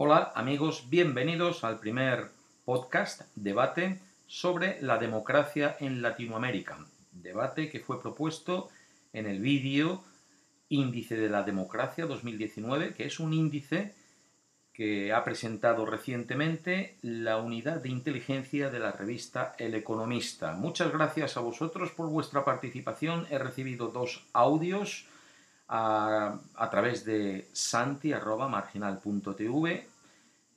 Hola amigos, bienvenidos al primer podcast debate sobre la democracia en Latinoamérica. Debate que fue propuesto en el vídeo Índice de la Democracia 2019, que es un índice que ha presentado recientemente la unidad de inteligencia de la revista El Economista. Muchas gracias a vosotros por vuestra participación. He recibido dos audios a, través de santi.marginal.tv,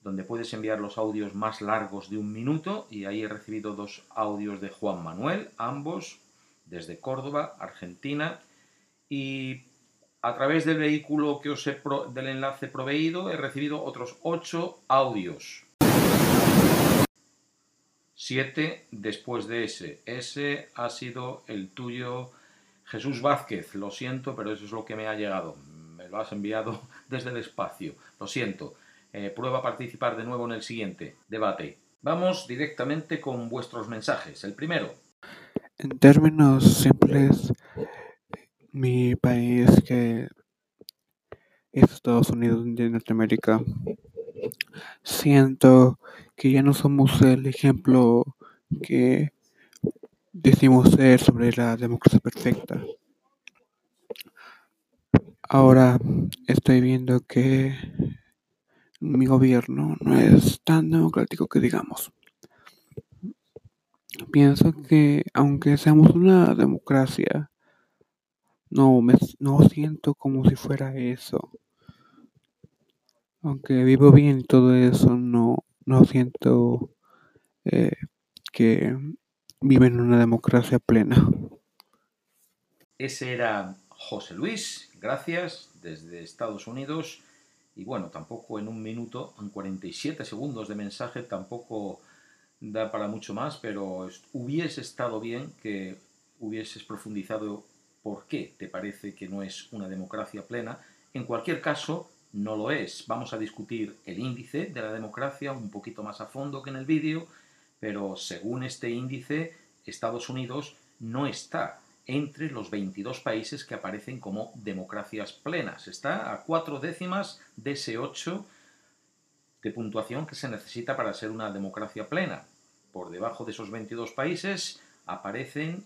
donde puedes enviar los audios más largos de un minuto, y ahí he recibido dos audios de Juan Manuel, ambos desde Córdoba, Argentina, y a través del vehículo que os he del enlace proveído he recibido otros ocho audios. Siete después de ese. Ese ha sido el tuyo Jesús Vázquez, lo siento, pero eso es lo que me ha llegado. Me lo has enviado desde el espacio. Lo siento. Eh, prueba a participar de nuevo en el siguiente debate. Vamos directamente con vuestros mensajes. El primero. En términos simples, mi país que es Estados Unidos de Norteamérica, siento que ya no somos el ejemplo que decimos ser sobre la democracia perfecta. Ahora estoy viendo que mi gobierno no es tan democrático que digamos. Pienso que aunque seamos una democracia, no me no siento como si fuera eso. Aunque vivo bien y todo eso, no, no siento eh, que viven en una democracia plena. Ese era José Luis, gracias, desde Estados Unidos. Y bueno, tampoco en un minuto, en 47 segundos de mensaje, tampoco da para mucho más, pero hubiese estado bien que hubieses profundizado por qué te parece que no es una democracia plena. En cualquier caso, no lo es. Vamos a discutir el índice de la democracia un poquito más a fondo que en el vídeo pero según este índice, Estados Unidos no está entre los 22 países que aparecen como democracias plenas. Está a cuatro décimas de ese 8 de puntuación que se necesita para ser una democracia plena. Por debajo de esos 22 países aparecen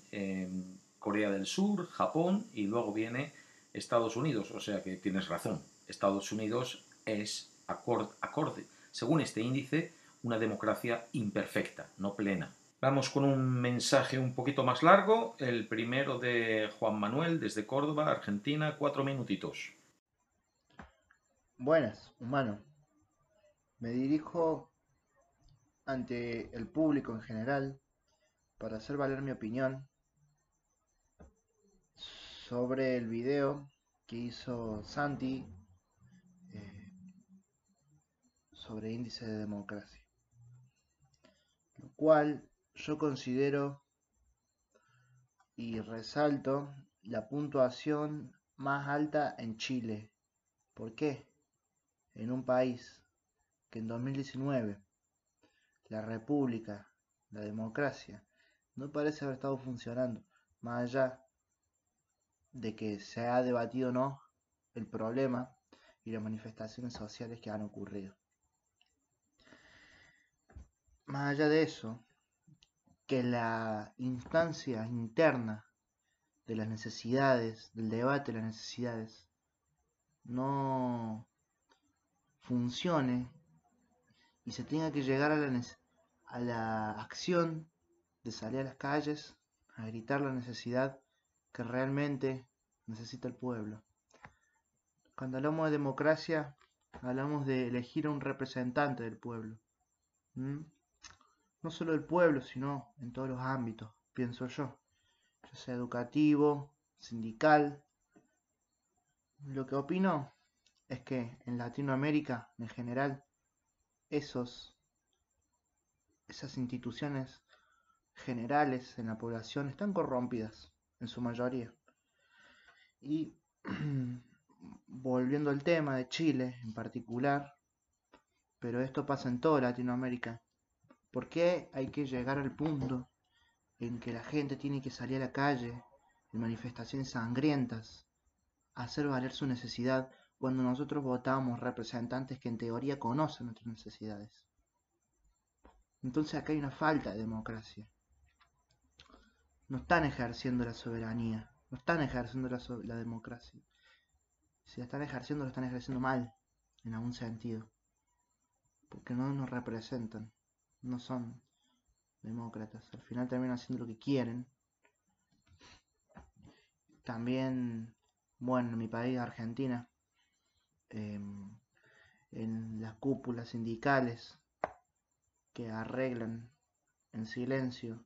Corea del Sur, Japón y luego viene Estados Unidos. O sea que tienes razón. Estados Unidos es acorde según este índice, una democracia imperfecta, no plena. Vamos con un mensaje un poquito más largo, el primero de Juan Manuel desde Córdoba, Argentina, cuatro minutitos. Buenas, humano. Me dirijo ante el público en general para hacer valer mi opinión sobre el video que hizo Santi eh, sobre índice de democracia cual yo considero y resalto la puntuación más alta en Chile. ¿Por qué? En un país que en 2019 la república, la democracia, no parece haber estado funcionando, más allá de que se ha debatido o no el problema y las manifestaciones sociales que han ocurrido más allá de eso, que la instancia interna de las necesidades, del debate de las necesidades, no funcione y se tenga que llegar a la, a la acción de salir a las calles a gritar la necesidad que realmente necesita el pueblo. Cuando hablamos de democracia, hablamos de elegir a un representante del pueblo no solo del pueblo, sino en todos los ámbitos, pienso yo, ya sea educativo, sindical. Lo que opino es que en Latinoamérica, en general, esos, esas instituciones generales en la población están corrompidas, en su mayoría. Y volviendo al tema de Chile en particular, pero esto pasa en toda Latinoamérica, ¿Por qué hay que llegar al punto en que la gente tiene que salir a la calle en manifestaciones sangrientas a hacer valer su necesidad cuando nosotros votamos representantes que en teoría conocen nuestras necesidades. Entonces acá hay una falta de democracia. No están ejerciendo la soberanía, no están ejerciendo la, la democracia. Si la están ejerciendo, lo están ejerciendo mal, en algún sentido. Porque no nos representan, no son demócratas. Al final terminan haciendo lo que quieren. También, bueno, en mi país, Argentina, em, en las cúpulas sindicales que arreglan en silencio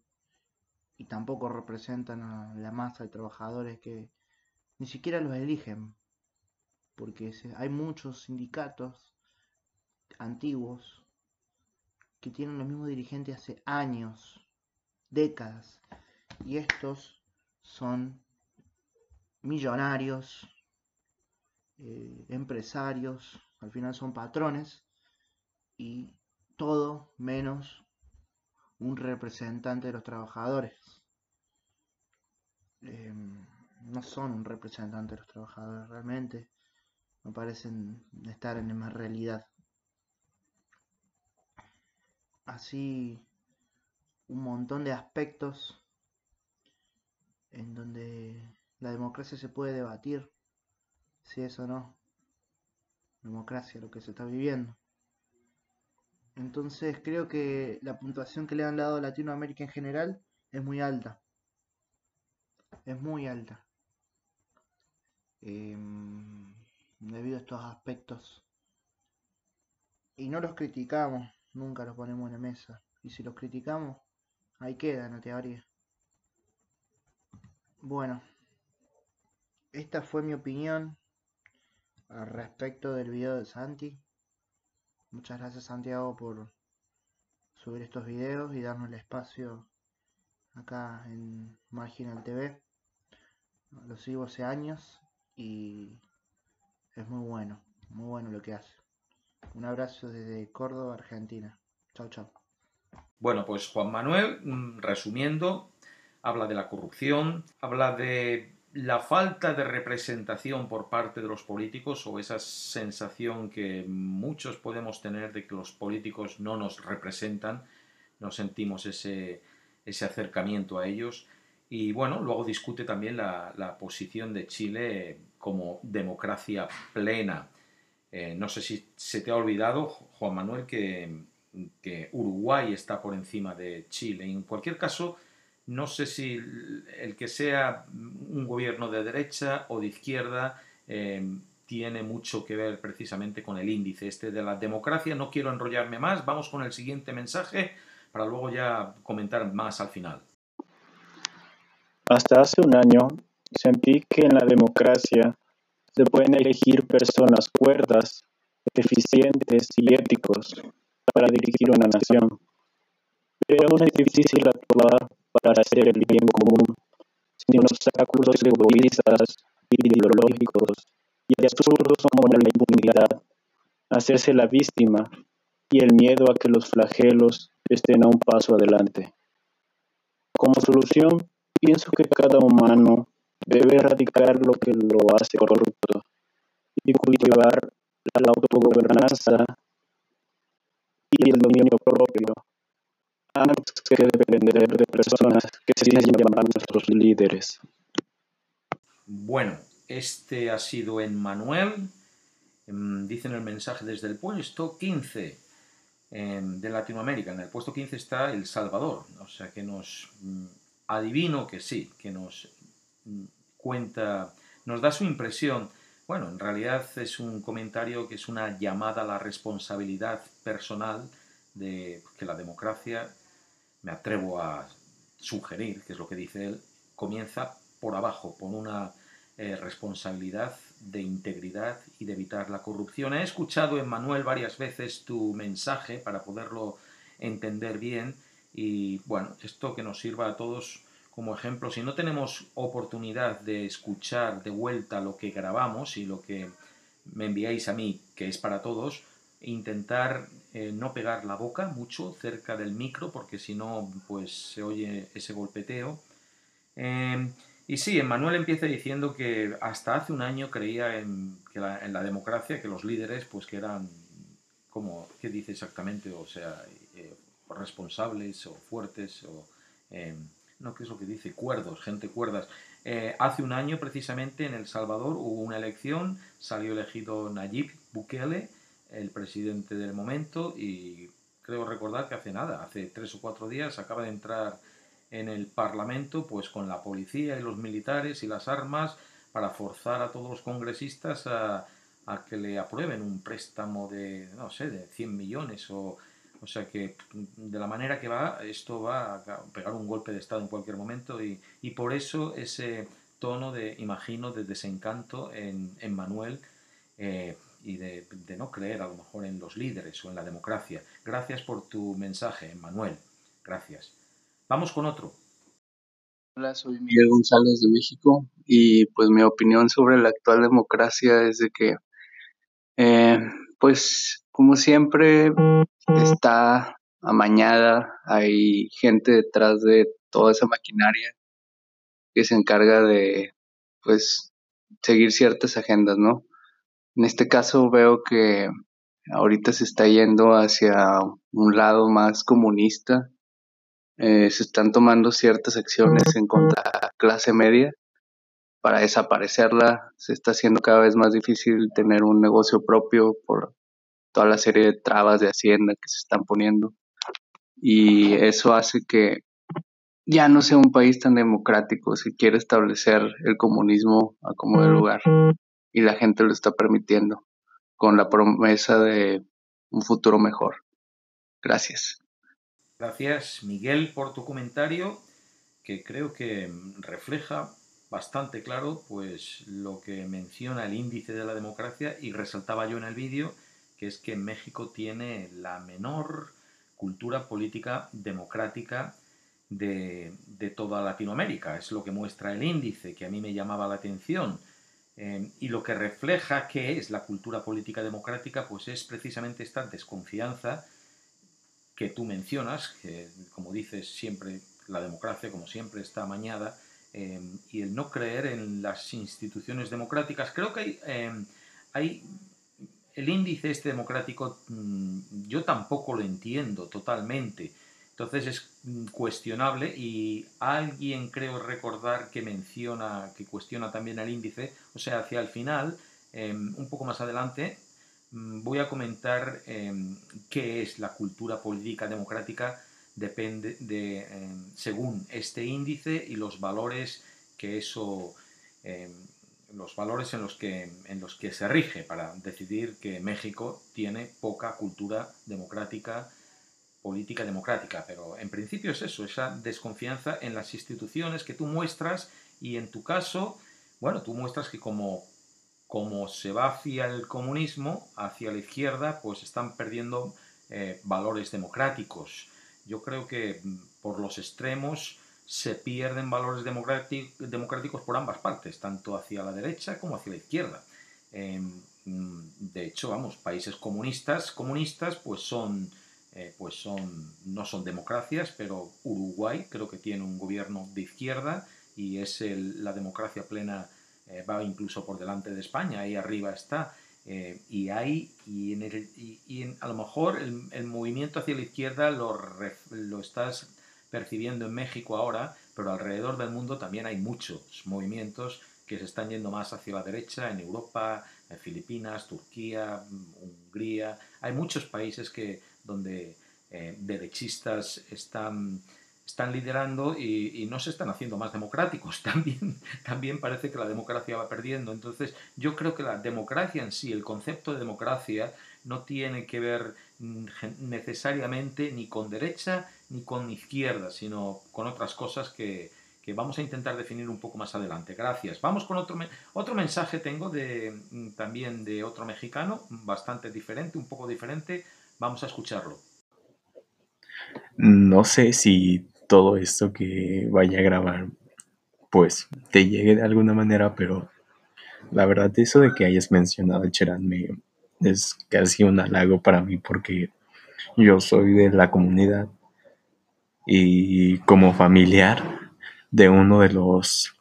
y tampoco representan a la masa de trabajadores que ni siquiera los eligen, porque hay muchos sindicatos antiguos que tienen los mismos dirigentes hace años, décadas, y estos son millonarios, eh, empresarios, al final son patrones, y todo menos un representante de los trabajadores. Em, no son un representante de los trabajadores realmente, no parecen estar en la realidad así un montón de aspectos en donde la democracia se puede debatir si es o no democracia lo que se está viviendo. Entonces creo que la puntuación que le han dado a Latinoamérica en general es muy alta. Es muy alta. Em, debido a estos aspectos. Y no los criticamos nunca los ponemos en la mesa. Y si los criticamos, ahí queda en la teoría. Bueno, esta fue mi opinión al respecto del video de Santi. Muchas gracias Santiago por subir estos videos y darnos el espacio acá en Marginal TV. Lo sigo hace años y es muy bueno, muy bueno lo que hace. Un abrazo desde Córdoba, Argentina. Chao, chao. Bueno, pues Juan Manuel, mm, resumiendo, habla de la corrupción, habla de la falta de representación por parte de los políticos o esa sensación que muchos podemos tener de que los políticos no nos representan, no sentimos ese, ese acercamiento a ellos. Y bueno, luego discute también la, la posición de Chile como democracia plena. Eh, no sé si se te ha olvidado, Juan Manuel, que, Uruguay está por encima de Chile. En cualquier caso, no sé si el que sea un gobierno de derecha o de izquierda eh, tiene mucho que ver precisamente con el índice este de la democracia. No quiero enrollarme más. Vamos con el siguiente mensaje para luego ya comentar más al final. Hasta hace un año sentí que en la democracia se pueden elegir personas cuerdas, eficientes y éticos para dirigir una nación. Pero aún es difícil actuar para hacer el bien común sin obstáculos egoístas, ideológicos y absurdos como la impunidad, hacerse la víctima y el miedo a que los flagelos estén a un paso adelante. Como solución, pienso que cada humano debe erradicar lo que lo hace corrupto y cultivar la autogobernanza y el dominio propio antes que depender de personas que se llaman nuestros líderes. Bueno, este ha sido Emmanuel, em, dice en el mensaje desde el puesto 15 em, de Latinoamérica. En el puesto 15 está El Salvador, o sea que nos mm, adivino que sí, que nos cuenta, nos da su impresión. Bueno, en realidad es un comentario que es una llamada a la responsabilidad personal de que la democracia, me atrevo a sugerir, que es lo que dice él, comienza por abajo, por una eh, responsabilidad de integridad y de evitar la corrupción. He escuchado en Manuel varias veces tu mensaje para poderlo entender bien y bueno, esto que nos sirva a todos como ejemplo, si no tenemos oportunidad de escuchar de vuelta lo que grabamos y lo que me enviáis a mí, que es para todos, intentar eh, no pegar la boca mucho cerca del micro, porque si no, pues se oye ese golpeteo. Em, Y sí, Emmanuel empieza diciendo que hasta hace un año creía en, que la, en la democracia, que los líderes, pues que eran, como, ¿qué dice exactamente? O sea, eh, responsables o fuertes o... No, ¿qué es lo que dice? Cuerdos, gente cuerdas. Eh, hace un año, precisamente, en El Salvador hubo una elección, salió elegido Nayib Bukele, el presidente del momento, y creo recordar que hace nada, hace tres o cuatro días acaba de entrar en el Parlamento, pues con la policía y los militares y las armas para forzar a todos los congresistas a, que le aprueben un préstamo de, no sé, de 100 millones o... O sea que de la manera que va, esto va a pegar un golpe de Estado en cualquier momento y, y por eso ese tono de, imagino, de desencanto en, en Manuel eh, y de, de, no creer a lo mejor en los líderes o en la democracia. Gracias por tu mensaje, Manuel. Gracias. Vamos con otro. Hola, soy Miguel González de México y pues mi opinión sobre la actual democracia es de que, eh, pues como siempre, está amañada, hay gente detrás de toda esa maquinaria que se encarga de, pues, seguir ciertas agendas, ¿no? En este caso veo que ahorita se está yendo hacia un lado más comunista, eh, se están tomando ciertas acciones en contra de la clase media para desaparecerla. Se está haciendo cada vez más difícil tener un negocio propio por toda la serie de trabas de hacienda que se están poniendo. Y eso hace que ya no sea un país tan democrático. Se quiere establecer el comunismo a como de lugar y la gente lo está permitiendo con la promesa de un futuro mejor. Gracias. Gracias, Miguel, por tu comentario, que creo que refleja bastante claro pues lo que menciona el índice de la democracia y resaltaba yo en el vídeo, que es que México tiene la menor cultura política democrática de, toda Latinoamérica. Es lo que muestra el índice, que a mí me llamaba la atención. Eh, y lo que refleja qué es la cultura política democrática, pues es precisamente esta desconfianza que tú mencionas, que como dices siempre, la democracia como siempre está amañada, eh, y el no creer en las instituciones democráticas. Creo que hay, eh, hay el índice este democrático, mm, yo tampoco lo entiendo totalmente. Entonces es mm, cuestionable y alguien creo recordar que menciona, que cuestiona también el índice, o sea, hacia el final, eh, un poco más adelante, Mm, voy a comentar em, qué es la cultura política democrática depende de, em, según este índice y los valores que eso em, los valores en los, que, en los que se rige para decidir que México tiene poca cultura democrática, política democrática. Pero en principio es eso, esa desconfianza en las instituciones que tú muestras y en tu caso, bueno, tú muestras que como como se va hacia el comunismo, hacia la izquierda, pues están perdiendo eh, valores democráticos. Yo creo que mm, por los extremos se pierden valores democráticos por ambas partes, tanto hacia la derecha como hacia la izquierda. Em, mm, de hecho, vamos, países comunistas, comunistas, pues son, eh, pues son, no son democracias, pero Uruguay creo que tiene un gobierno de izquierda y es la democracia plena eh, va incluso por delante de España, ahí arriba está. Eh, y hay, y, en el, y, a lo mejor el, movimiento hacia la izquierda lo, lo estás percibiendo en México ahora, pero alrededor del mundo también hay muchos movimientos que se están yendo más hacia la derecha, en Europa, en Filipinas, Turquía, Hungría. Hay muchos países que, donde eh, derechistas están están liderando y, no se están haciendo más democráticos. También, también parece que la democracia va perdiendo. Entonces, yo creo que la democracia en sí, el concepto de democracia, no tiene que ver mm, necesariamente ni con derecha ni con izquierda, sino con otras cosas que, vamos a intentar definir un poco más adelante. Gracias. Vamos con otro, otro mensaje tengo de, mm, también de otro mexicano, bastante diferente, un poco diferente. Vamos a escucharlo. No sé si todo esto que vaya a grabar, pues te llegue de alguna manera, pero la verdad eso de que hayas mencionado a Cherán es casi un halago para mí porque yo soy de la comunidad y como familiar de uno de los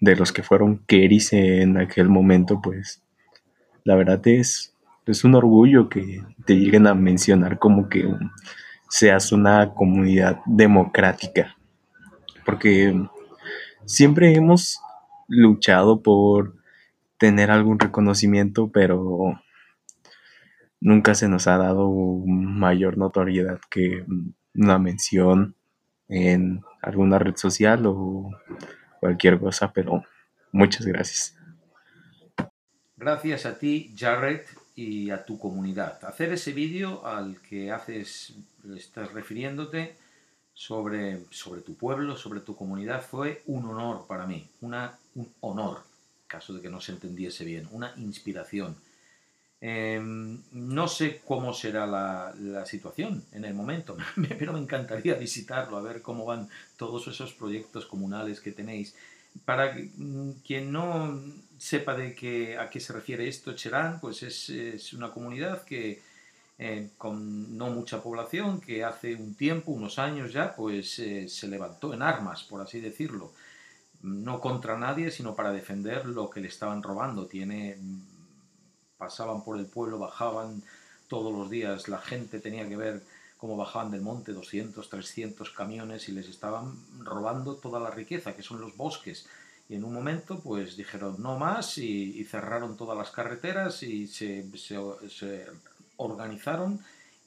de los que fueron Keris en aquel momento, pues la verdad es, es un orgullo que te lleguen a mencionar como que seas una comunidad democrática, porque siempre hemos luchado por tener algún reconocimiento, pero nunca se nos ha dado mayor notoriedad que una mención en alguna red social o cualquier cosa, pero muchas gracias. Gracias a ti, Jared, y a tu comunidad. Hacer ese vídeo al que haces, estás refiriéndote sobre, sobre tu pueblo, sobre tu comunidad, fue un honor para mí, una, un honor, caso de que no se entendiese bien, una inspiración. Em, no sé cómo será la, situación en el momento, pero me encantaría visitarlo, a ver cómo van todos esos proyectos comunales que tenéis. Para mm, quien no sepa de qué, a qué se refiere esto, Cherán, pues es, es una comunidad que eh, con no mucha población, que hace un tiempo, unos años ya, pues eh, se levantó en armas, por así decirlo. No contra nadie, sino para defender lo que le estaban robando. Tiene pasaban por el pueblo, bajaban todos los días, la gente tenía que ver cómo bajaban del monte 200, 300 camiones y les estaban robando toda la riqueza, que son los bosques. Y en un momento, pues dijeron no más y, cerraron todas las carreteras y se, se, organizaron.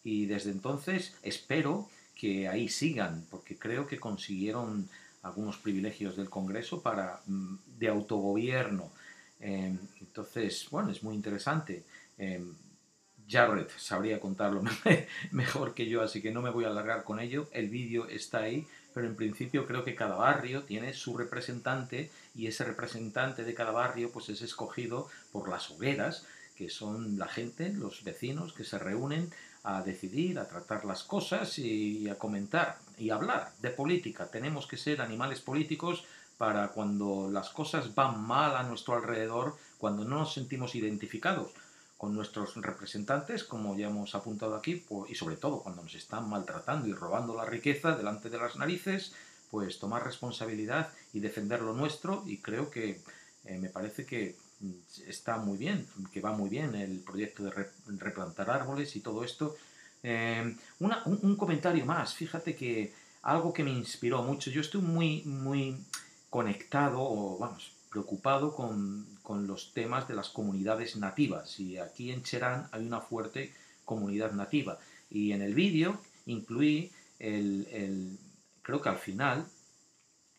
Y desde entonces espero que ahí sigan, porque creo que consiguieron algunos privilegios del Congreso para, mm, de autogobierno Em, entonces, bueno, es muy interesante. Em, Jared sabría contarlo mejor que yo, así que no me voy a alargar con ello. El vídeo está ahí, pero en principio creo que cada barrio tiene su representante y ese representante de cada barrio pues es escogido por las hogueras, que son la gente, los vecinos que se reúnen a decidir, a tratar las cosas y a comentar y hablar de política. Tenemos que ser animales políticos para cuando las cosas van mal a nuestro alrededor, cuando no nos sentimos identificados con nuestros representantes, como ya hemos apuntado aquí, y sobre todo cuando nos están maltratando y robando la riqueza delante de las narices, pues tomar responsabilidad y defender lo nuestro y creo que eh, me parece que mm, está muy bien, que va muy bien el proyecto de replantar árboles y todo esto. Eh, un, un, comentario más, fíjate que algo que me inspiró mucho, yo estoy muy, muy conectado o, vamos, preocupado con, con, los temas de las comunidades nativas. Y aquí en Cherán hay una fuerte comunidad nativa. Y en el vídeo incluí el, el, creo que al final,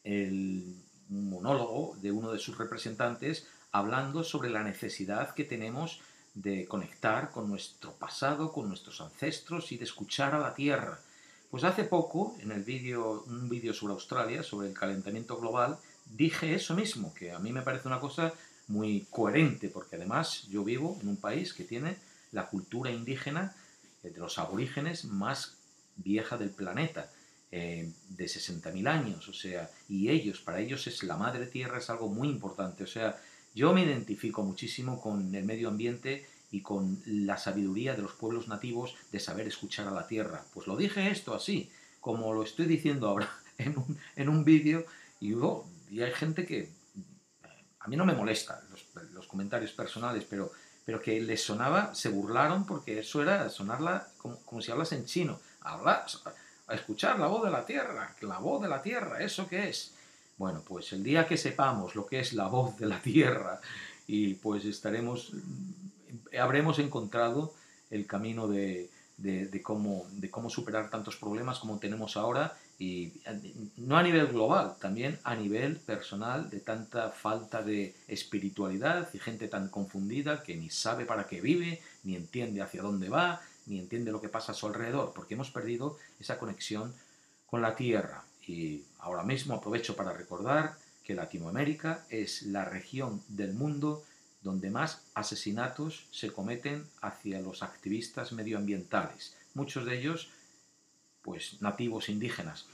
el monólogo de uno de sus representantes hablando sobre la necesidad que tenemos de conectar con nuestro pasado, con nuestros ancestros y de escuchar a la tierra. Pues hace poco, en el vídeo, un vídeo sobre Australia, sobre el calentamiento global, dije eso mismo, que a mí me parece una cosa muy coherente, porque además yo vivo en un país que tiene la cultura indígena eh, de los aborígenes más vieja del planeta, eh, de 60.000 años, o sea, y ellos, para ellos es la madre tierra, es algo muy importante, o sea, yo me identifico muchísimo con el medio ambiente y con la sabiduría de los pueblos nativos de saber escuchar a la tierra. Pues lo dije esto así, como lo estoy diciendo ahora en un, en un vídeo, y, y, hay gente que a mí no me molesta los, comentarios personales, pero, pero que les sonaba, se burlaron porque eso era sonarla como, como si hablas en chino. Hablar, a escuchar la voz de la tierra, la voz de la tierra, ¿eso qué es? Bueno, pues el día que sepamos lo que es la voz de la tierra y pues estaremos habremos encontrado el camino de, cómo, de cómo superar tantos problemas como tenemos ahora y no a nivel global, también a nivel personal de tanta falta de espiritualidad y gente tan confundida que ni sabe para qué vive, ni entiende hacia dónde va, ni entiende lo que pasa a su alrededor, porque hemos perdido esa conexión con la tierra. Y ahora mismo aprovecho para recordar que Latinoamérica es la región del mundo donde más asesinatos se cometen hacia los activistas medioambientales, muchos de ellos pues nativos indígenas.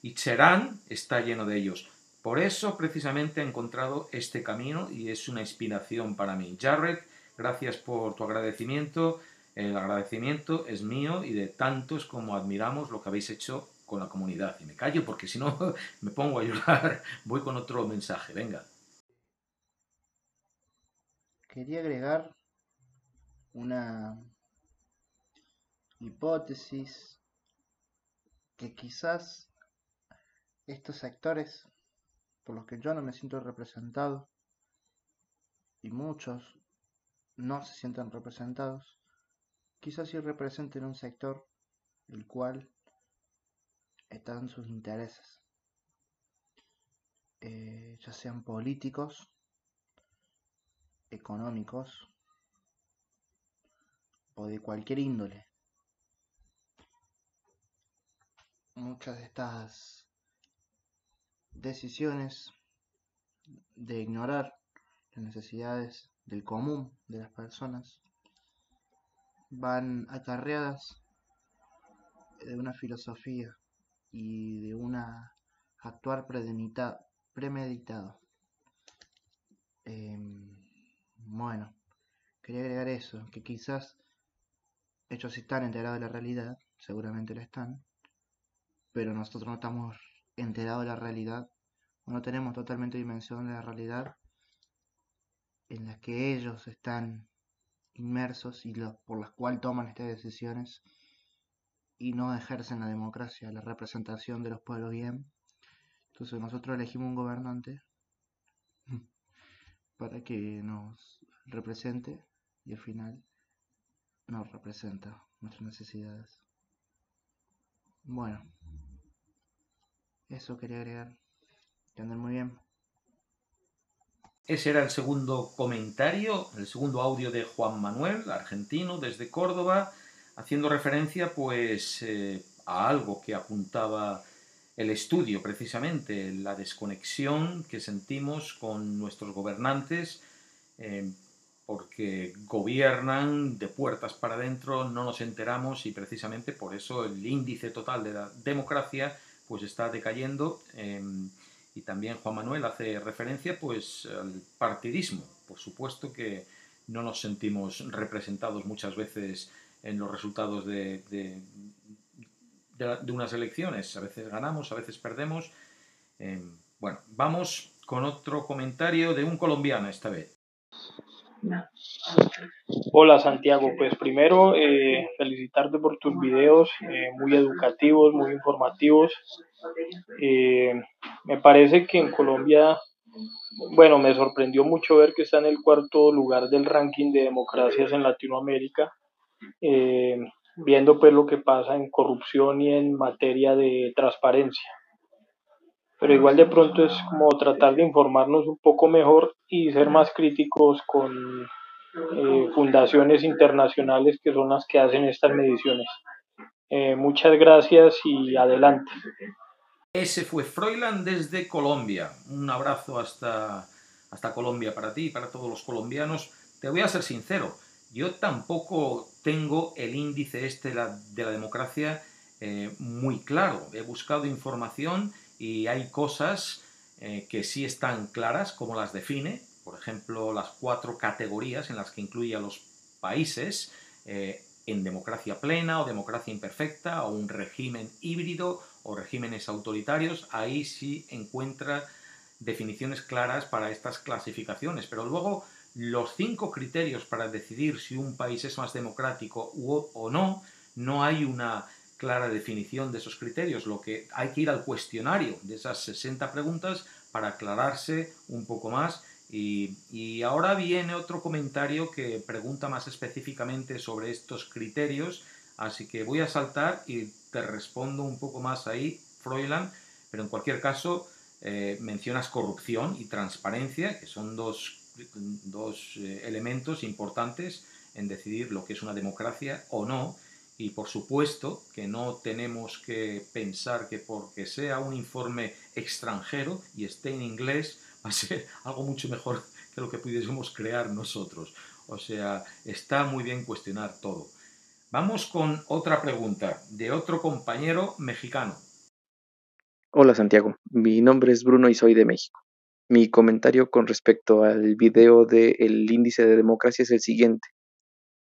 Y Cherán está lleno de ellos. Por eso precisamente he encontrado este camino y es una inspiración para mí. Jared, gracias por tu agradecimiento. El agradecimiento es mío y de tantos como admiramos lo que habéis hecho con la comunidad. Y me callo porque si no me pongo a llorar. Voy con otro mensaje. Venga. quería agregar una hipótesis que quizás estos sectores por los que yo no me siento representado y muchos no se sientan representados, quizás sí representen un sector el cual están sus intereses, eh, ya sean políticos, económicos o de cualquier índole. Muchas de estas decisiones de ignorar las necesidades del común de las personas van acarreadas de una filosofía y de una actuar premeditado. Em, bueno, quería agregar eso, que quizás ellos están enterados de la realidad, seguramente lo están, pero nosotros no estamos enterados de la realidad, o no tenemos totalmente dimensión de la realidad en la que ellos están inmersos y por las cuales toman estas decisiones y no ejercen la democracia, la representación de los pueblos bien. Entonces nosotros elegimos un gobernante para que nos represente y al final nos representa nuestras necesidades. Bueno, eso quería agregar. Que muy bien. Ese era el segundo comentario, el segundo audio de Juan Manuel, argentino, desde Córdoba, haciendo referencia pues eh, a algo que apuntaba el estudio precisamente, la desconexión que sentimos con nuestros gobernantes, eh, porque gobiernan de puertas para adentro, no nos enteramos y precisamente por eso el índice total de la democracia pues está decayendo. Em, y también Juan Manuel hace referencia pues al partidismo. Por supuesto que no nos sentimos representados muchas veces en los resultados de, de, unas elecciones. A veces ganamos, a veces perdemos. Em, bueno, vamos con otro comentario de un colombiano esta vez. Hola Santiago, pues primero eh, felicitarte por tus videos eh, muy educativos, muy informativos. Eh, me parece que en Colombia, bueno, me sorprendió mucho ver que está en el cuarto lugar del ranking de democracias en Latinoamérica, viendo pues lo que pasa en corrupción y en materia de transparencia pero igual de pronto es como tratar de informarnos un poco mejor y ser más críticos con eh, fundaciones internacionales que son las que hacen estas mediciones. Eh, muchas gracias y adelante. Ese fue Froilan desde Colombia. Un abrazo hasta, hasta Colombia para ti y para todos los colombianos. Te voy a ser sincero, yo tampoco tengo el índice este de la, de la democracia eh, muy claro. He buscado información y hay cosas eh, que sí están claras, como las define, por ejemplo, las cuatro categorías en las que incluye a los países eh, en democracia plena o democracia imperfecta o un régimen híbrido o regímenes autoritarios, ahí sí encuentra definiciones claras para estas clasificaciones, pero luego los cinco criterios para decidir si un país es más democrático o no, no hay una clara definición de esos criterios, lo que hay que ir al cuestionario de esas 60 preguntas para aclararse un poco más. Y, ahora viene otro comentario que pregunta más específicamente sobre estos criterios, así que voy a saltar y te respondo un poco más ahí, Froilan, pero en cualquier caso eh, mencionas corrupción y transparencia, que son dos, dos eh, elementos importantes en decidir lo que es una democracia o no, y por supuesto que no tenemos que pensar que porque sea un informe extranjero y esté en inglés va a ser algo mucho mejor que lo que pudiésemos crear nosotros. O sea, está muy bien cuestionar todo. Vamos con otra pregunta de otro compañero mexicano. Hola Santiago, mi nombre es Bruno y soy de México. Mi comentario con respecto al video del índice de democracia es el siguiente.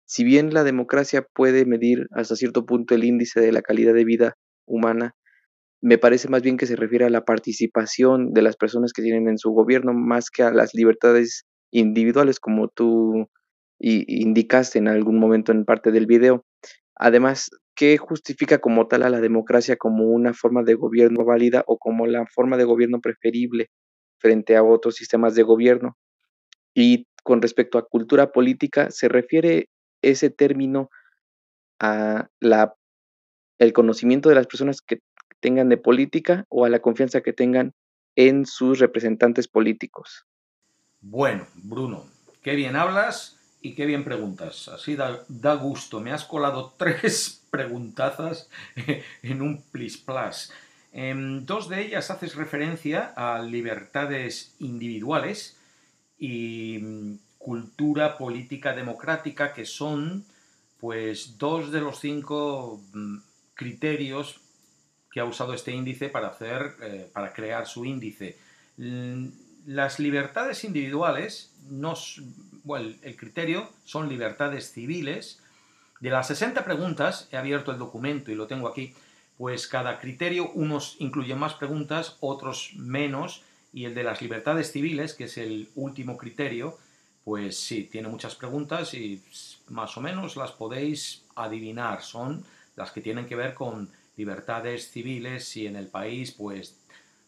Si bien la democracia puede medir hasta cierto punto el índice de la calidad de vida humana, me parece más bien que se refiere a la participación de las personas que tienen en su gobierno más que a las libertades individuales, como tú indicaste en algún momento en parte del video. Además, ¿qué justifica como tal a la democracia como una forma de gobierno válida o como la forma de gobierno preferible frente a otros sistemas de gobierno? Y con respecto a cultura política, ¿se refiere ese término a la el conocimiento de las personas que tengan de política o a la confianza que tengan en sus representantes políticos? Bueno, Bruno, qué bien hablas y qué bien preguntas. Así da, da gusto. Me has colado tres preguntazas en un plis plas. En dos de ellas haces referencia a libertades individuales y mm, cultura política democrática, que son pues dos de los cinco mm, criterios que ha usado este índice para hacer, eh, para crear su índice. Las libertades individuales, no, bueno, el criterio son libertades civiles. De las 60 preguntas, he abierto el documento y lo tengo aquí, pues cada criterio, unos incluyen más preguntas, otros menos, y el de las libertades civiles, que es el último criterio, pues sí, tiene muchas preguntas y más o menos las podéis adivinar. Son las que tienen que ver con libertades civiles, si en el país pues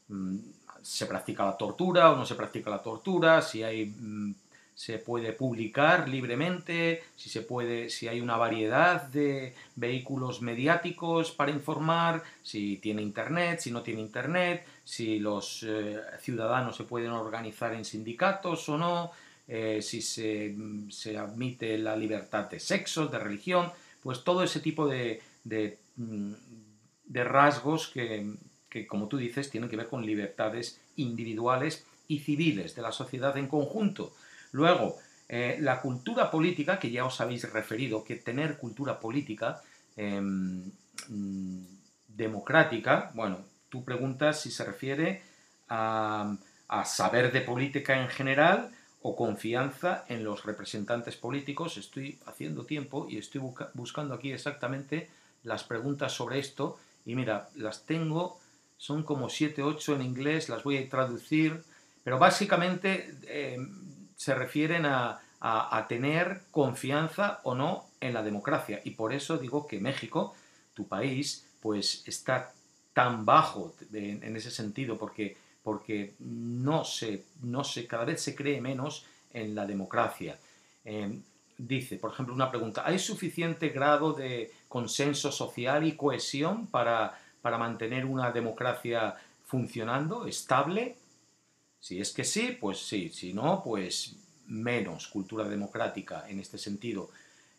mm, se practica la tortura o no se practica la tortura, si hay mm, se puede publicar libremente, si se puede, si hay una variedad de vehículos mediáticos para informar, si tiene internet, si no tiene internet, si los eh, ciudadanos se pueden organizar en sindicatos o no, eh, si se, se, admite la libertad de sexo, de religión, pues todo ese tipo de, mm, de rasgos que, que, como tú dices, tienen que ver con libertades individuales y civiles de la sociedad en conjunto. Luego, eh, la cultura política, que ya os habéis referido, que tener cultura política em, mm, democrática, bueno, tú preguntas si se refiere a, saber de política en general o confianza en los representantes políticos. Estoy haciendo tiempo y estoy buscando aquí exactamente las preguntas sobre esto y mira, las tengo, son como 7, 8 en inglés, las voy a traducir, pero básicamente em, se refieren a, tener confianza o no en la democracia. Y por eso digo que México, tu país, pues está tan bajo en ese sentido, porque, porque no, se, no se, cada vez se cree menos en la democracia. Em, dice, por ejemplo, una pregunta, ¿hay suficiente grado de consenso social y cohesión para, para mantener una democracia funcionando, estable? Si es que sí, pues sí, si no, pues menos cultura democrática en este sentido.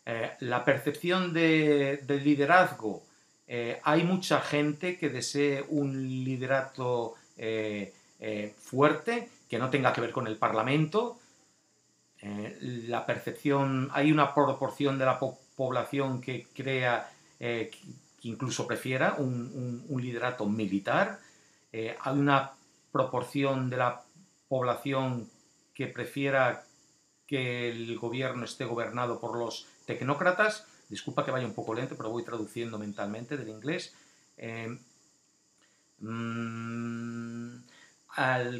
Eh, la percepción de, liderazgo, eh, hay mucha gente que desee un liderato eh, fuerte, que no tenga que ver con el Parlamento. la percepción, hay una proporción de la población que crea, que incluso prefiera un, un liderato militar. hay una proporción de la población que prefiera que el gobierno esté gobernado por los tecnócratas. Disculpa que vaya un poco lento, pero voy traduciendo mentalmente del inglés. Eh,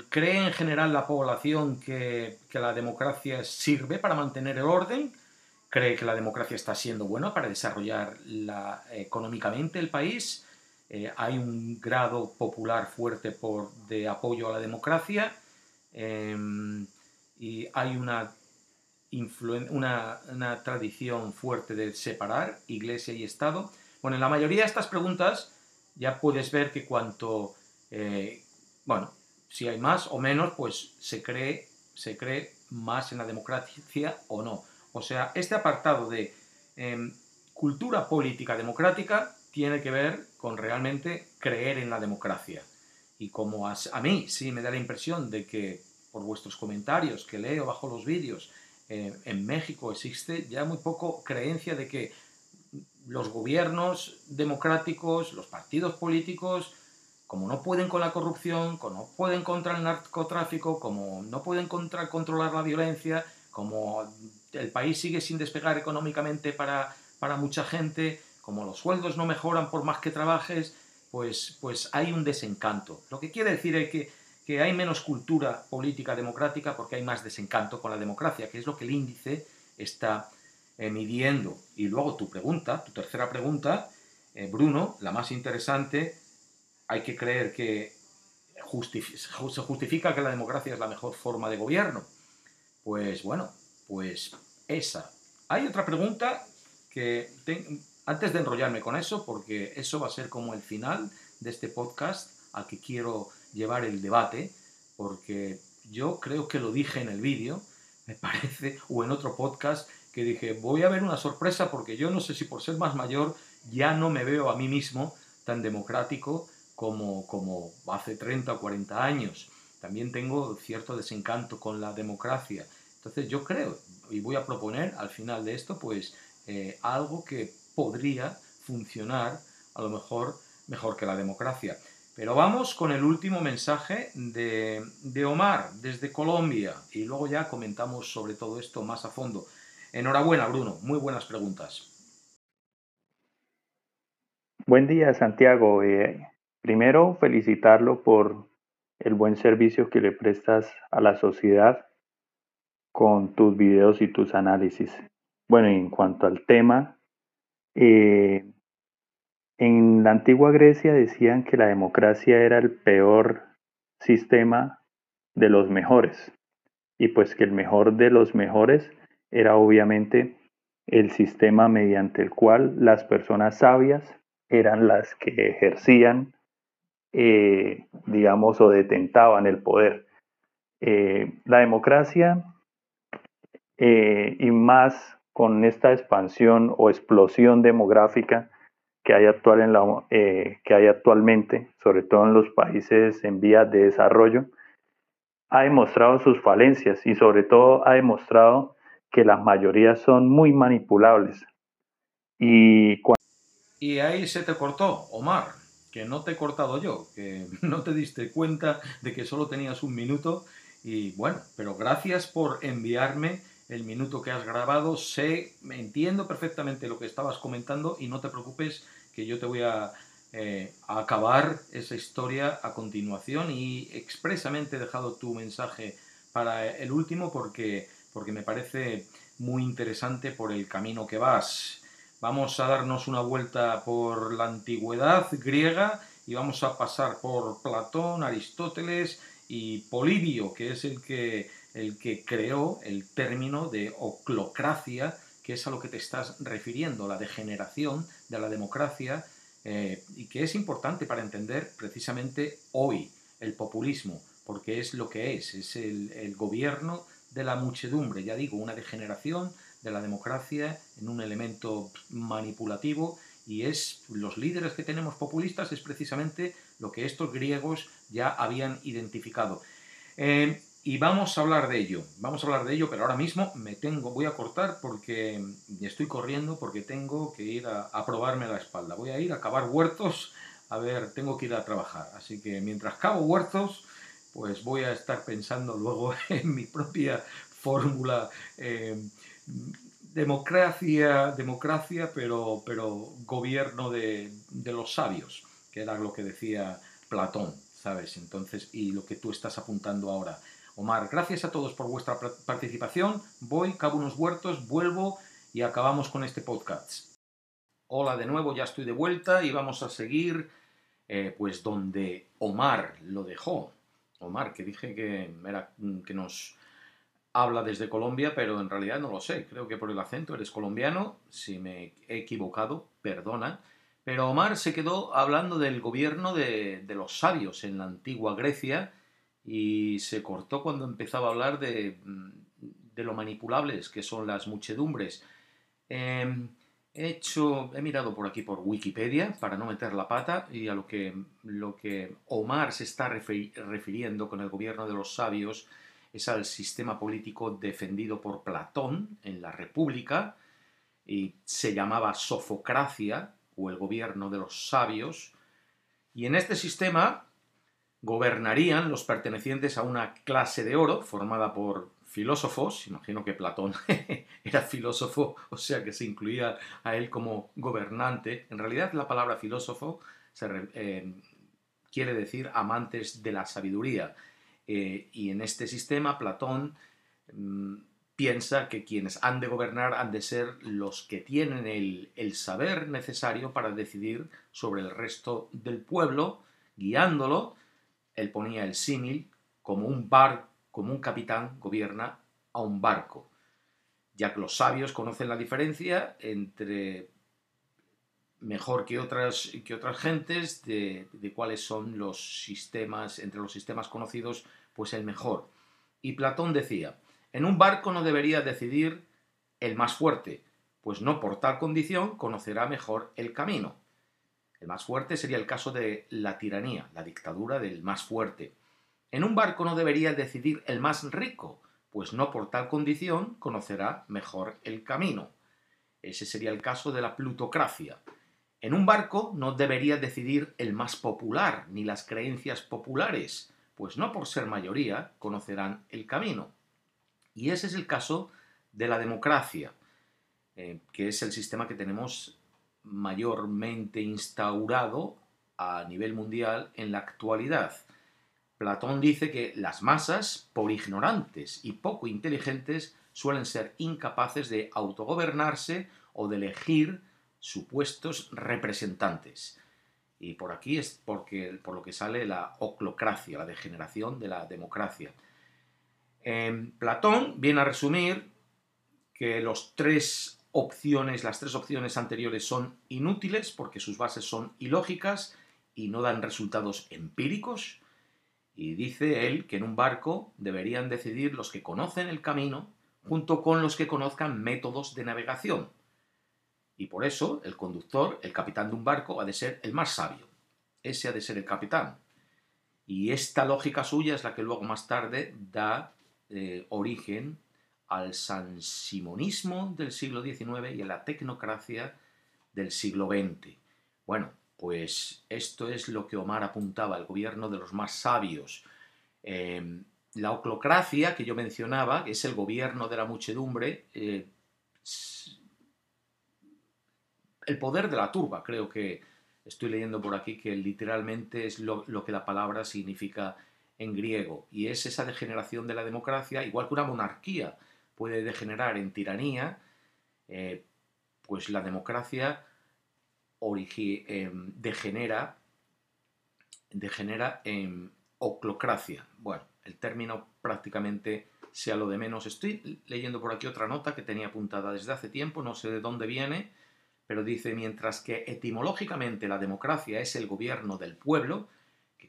cree en general la población que, la democracia sirve para mantener el orden, cree que la democracia está siendo buena para desarrollar económicamente el país, eh, hay un grado popular fuerte por, de apoyo a la democracia, Em, y hay una, una, una, tradición fuerte de separar iglesia y Estado. Bueno, en la mayoría de estas preguntas ya puedes ver que cuanto, eh, bueno, si hay más o menos, pues se cree, se cree más en la democracia o no. O sea, este apartado de em, cultura política democrática tiene que ver con realmente creer en la democracia. Y como a, mí sí me da la impresión de que, por vuestros comentarios que leo bajo los vídeos, eh, en México existe ya muy poco creencia de que los gobiernos democráticos, los partidos políticos, como no pueden con la corrupción, como no pueden contra el narcotráfico, como no pueden contra, controlar la violencia, como el país sigue sin despegar económicamente para, para mucha gente, como los sueldos no mejoran por más que trabajes, pues, pues hay un desencanto. Lo que quiere decir es que, que hay menos cultura política democrática porque hay más desencanto con la democracia, que es lo que el índice está eh, midiendo. Y luego tu pregunta, tu tercera pregunta, eh, Bruno, la más interesante, hay que creer que se justifica que la democracia es la mejor forma de gobierno. Pues bueno, pues esa. Hay otra pregunta que antes de enrollarme con eso, porque eso va a ser como el final de este podcast al que quiero llevar el debate, porque yo creo que lo dije en el vídeo, me parece, o en otro podcast, que dije, voy a ver una sorpresa porque yo no sé si por ser más mayor ya no me veo a mí mismo tan democrático como, como hace 30 o 40 años. También tengo cierto desencanto con la democracia. Entonces yo creo, y voy a proponer al final de esto, pues eh, algo que podría funcionar a lo mejor mejor que la democracia. Pero vamos con el último mensaje de, de, Omar desde Colombia y luego ya comentamos sobre todo esto más a fondo. Enhorabuena, Bruno, muy buenas preguntas. Buen día, Santiago. Eh, primero, felicitarlo por el buen servicio que le prestas a la sociedad con tus videos y tus análisis. Bueno, en cuanto al tema, eh, en la antigua Grecia decían que la democracia era el peor sistema de los mejores y pues que el mejor de los mejores era obviamente el sistema mediante el cual las personas sabias eran las que ejercían, eh, digamos, o detentaban el poder. Eh, la democracia, eh, y más con esta expansión o explosión demográfica, que hay, actual en la, que hay actualmente, sobre todo en los países en vías de desarrollo, ha demostrado sus falencias y sobre todo ha demostrado que las mayorías son muy manipulables. Y, y ahí se te cortó, Omar, que no te he cortado yo, que no te diste cuenta de que solo tenías un minuto y bueno, pero gracias por enviarme el minuto que has grabado, sé, entiendo perfectamente lo que estabas comentando y no te preocupes que yo te voy a, eh, acabar esa historia a continuación y expresamente he dejado tu mensaje para el último porque, porque me parece muy interesante por el camino que vas. Vamos a darnos una vuelta por la antigüedad griega y vamos a pasar por Platón, Aristóteles y Polibio, que es el que el que creó el término de oclocracia, que es a lo que te estás refiriendo, la degeneración de la democracia, eh, y que es importante para entender precisamente hoy el populismo, porque es lo que es, es el, el gobierno de la muchedumbre, ya digo, una degeneración de la democracia en un elemento manipulativo y es los líderes que tenemos populistas es precisamente lo que estos griegos ya habían identificado. Eh, y vamos a hablar de ello, vamos a hablar de ello, pero ahora mismo me tengo, voy a cortar porque estoy corriendo porque tengo que ir a, probarme la espalda. Voy a ir a cavar huertos, a ver, tengo que ir a trabajar. Así que mientras cavo huertos, pues voy a estar pensando luego en mi propia fórmula. Eh, democracia, democracia, pero, pero gobierno de, de los sabios, que era lo que decía Platón, ¿sabes? Entonces, y lo que tú estás apuntando ahora. Omar, gracias a todos por vuestra participación. Voy, cabo unos huertos, vuelvo y acabamos con este podcast. Hola de nuevo, ya estoy de vuelta y vamos a seguir eh, pues donde Omar lo dejó. Omar, que dije que, era, que nos habla desde Colombia, pero en realidad no lo sé. Creo que por el acento eres colombiano. Si me he equivocado, perdona. Pero Omar se quedó hablando del gobierno de, de los sabios en la antigua Grecia y se cortó cuando empezaba a hablar de, mm, de lo manipulables que son las muchedumbres. Em, he hecho, he mirado por aquí por Wikipedia para no meter la pata y a lo que, lo que Omar se está refiriendo con el gobierno de los sabios es al sistema político defendido por Platón en la República y se llamaba sofocracia o el gobierno de los sabios. Y en este sistema gobernarían los pertenecientes a una clase de oro formada por filósofos, imagino que Platón era filósofo, o sea que se incluía a él como gobernante. En realidad la palabra filósofo eh, quiere decir amantes de la sabiduría. Eh, y en este sistema, Platón mm, piensa que quienes han de gobernar han de ser los que tienen el, el saber necesario para decidir sobre el resto del pueblo, guiándolo. Él ponía el símil como un bar, como un capitán gobierna a un barco, ya que los sabios conocen la diferencia entre mejor que otras, que otras gentes de, de, cuáles son los sistemas, entre los sistemas conocidos, pues el mejor. Y Platón decía, en un barco no debería decidir el más fuerte, pues no por tal condición conocerá mejor el camino. El más fuerte sería el caso de la tiranía, la dictadura del más fuerte. En un barco no debería decidir el más rico, pues no por tal condición conocerá mejor el camino. Ese sería el caso de la plutocracia. En un barco no debería decidir el más popular ni las creencias populares, pues no por ser mayoría conocerán el camino. Y ese es el caso de la democracia, eh, que es el sistema que tenemos mayormente instaurado a nivel mundial en la actualidad. Platón dice que las masas, por ignorantes y poco inteligentes, suelen ser incapaces de autogobernarse o de elegir supuestos representantes. Y por aquí es porque, por lo que sale la oclocracia, la degeneración de la democracia. Platón viene a resumir que los tres opciones, las tres opciones anteriores son inútiles porque sus bases son ilógicas y no dan resultados empíricos. Y dice él que en un barco deberían decidir los que conocen el camino junto con los que conozcan métodos de navegación. Y por eso el conductor, el capitán de un barco, ha de ser el más sabio. Ese ha de ser el capitán. Y esta lógica suya es la que luego más tarde da eh, origen al sansimonismo del siglo XIX y a la tecnocracia del siglo XX. Bueno, pues esto es lo que Omar apuntaba, el gobierno de los más sabios. Em, la oclocracia que yo mencionaba, que es el gobierno de la muchedumbre, eh, el poder de la turba, creo que estoy leyendo por aquí que literalmente es lo, lo que la palabra significa en griego, y es esa degeneración de la democracia, igual que una monarquía puede degenerar en tiranía, eh, pues la democracia eh, degenera, degenera en oclocracia. Bueno, el término prácticamente sea lo de menos. Estoy leyendo por aquí otra nota que tenía apuntada desde hace tiempo, no sé de dónde viene, pero dice, mientras que etimológicamente la democracia es el gobierno del pueblo,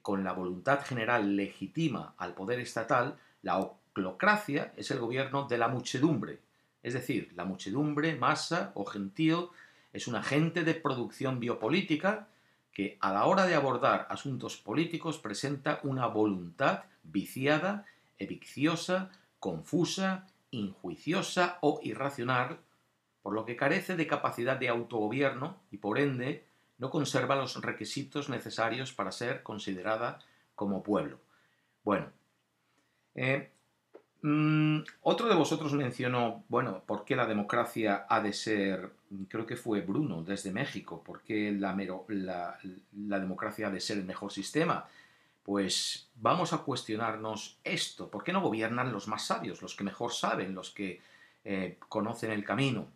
con la voluntad general legitima al poder estatal, la oclocracia es el gobierno de la muchedumbre. Es decir, la muchedumbre, masa o gentío es un agente de producción biopolítica que a la hora de abordar asuntos políticos presenta una voluntad viciada, evicciosa, confusa, injuiciosa o irracional, por lo que carece de capacidad de autogobierno y por ende no conserva los requisitos necesarios para ser considerada como pueblo. Bueno, eh, mm, otro de vosotros mencionó, bueno, ¿por qué la democracia ha de ser, creo que fue Bruno desde México, ¿por qué la, la democracia ha de ser el mejor sistema? Pues vamos a cuestionarnos esto, ¿por qué no gobiernan los más sabios, los que mejor saben, los que eh, conocen el camino?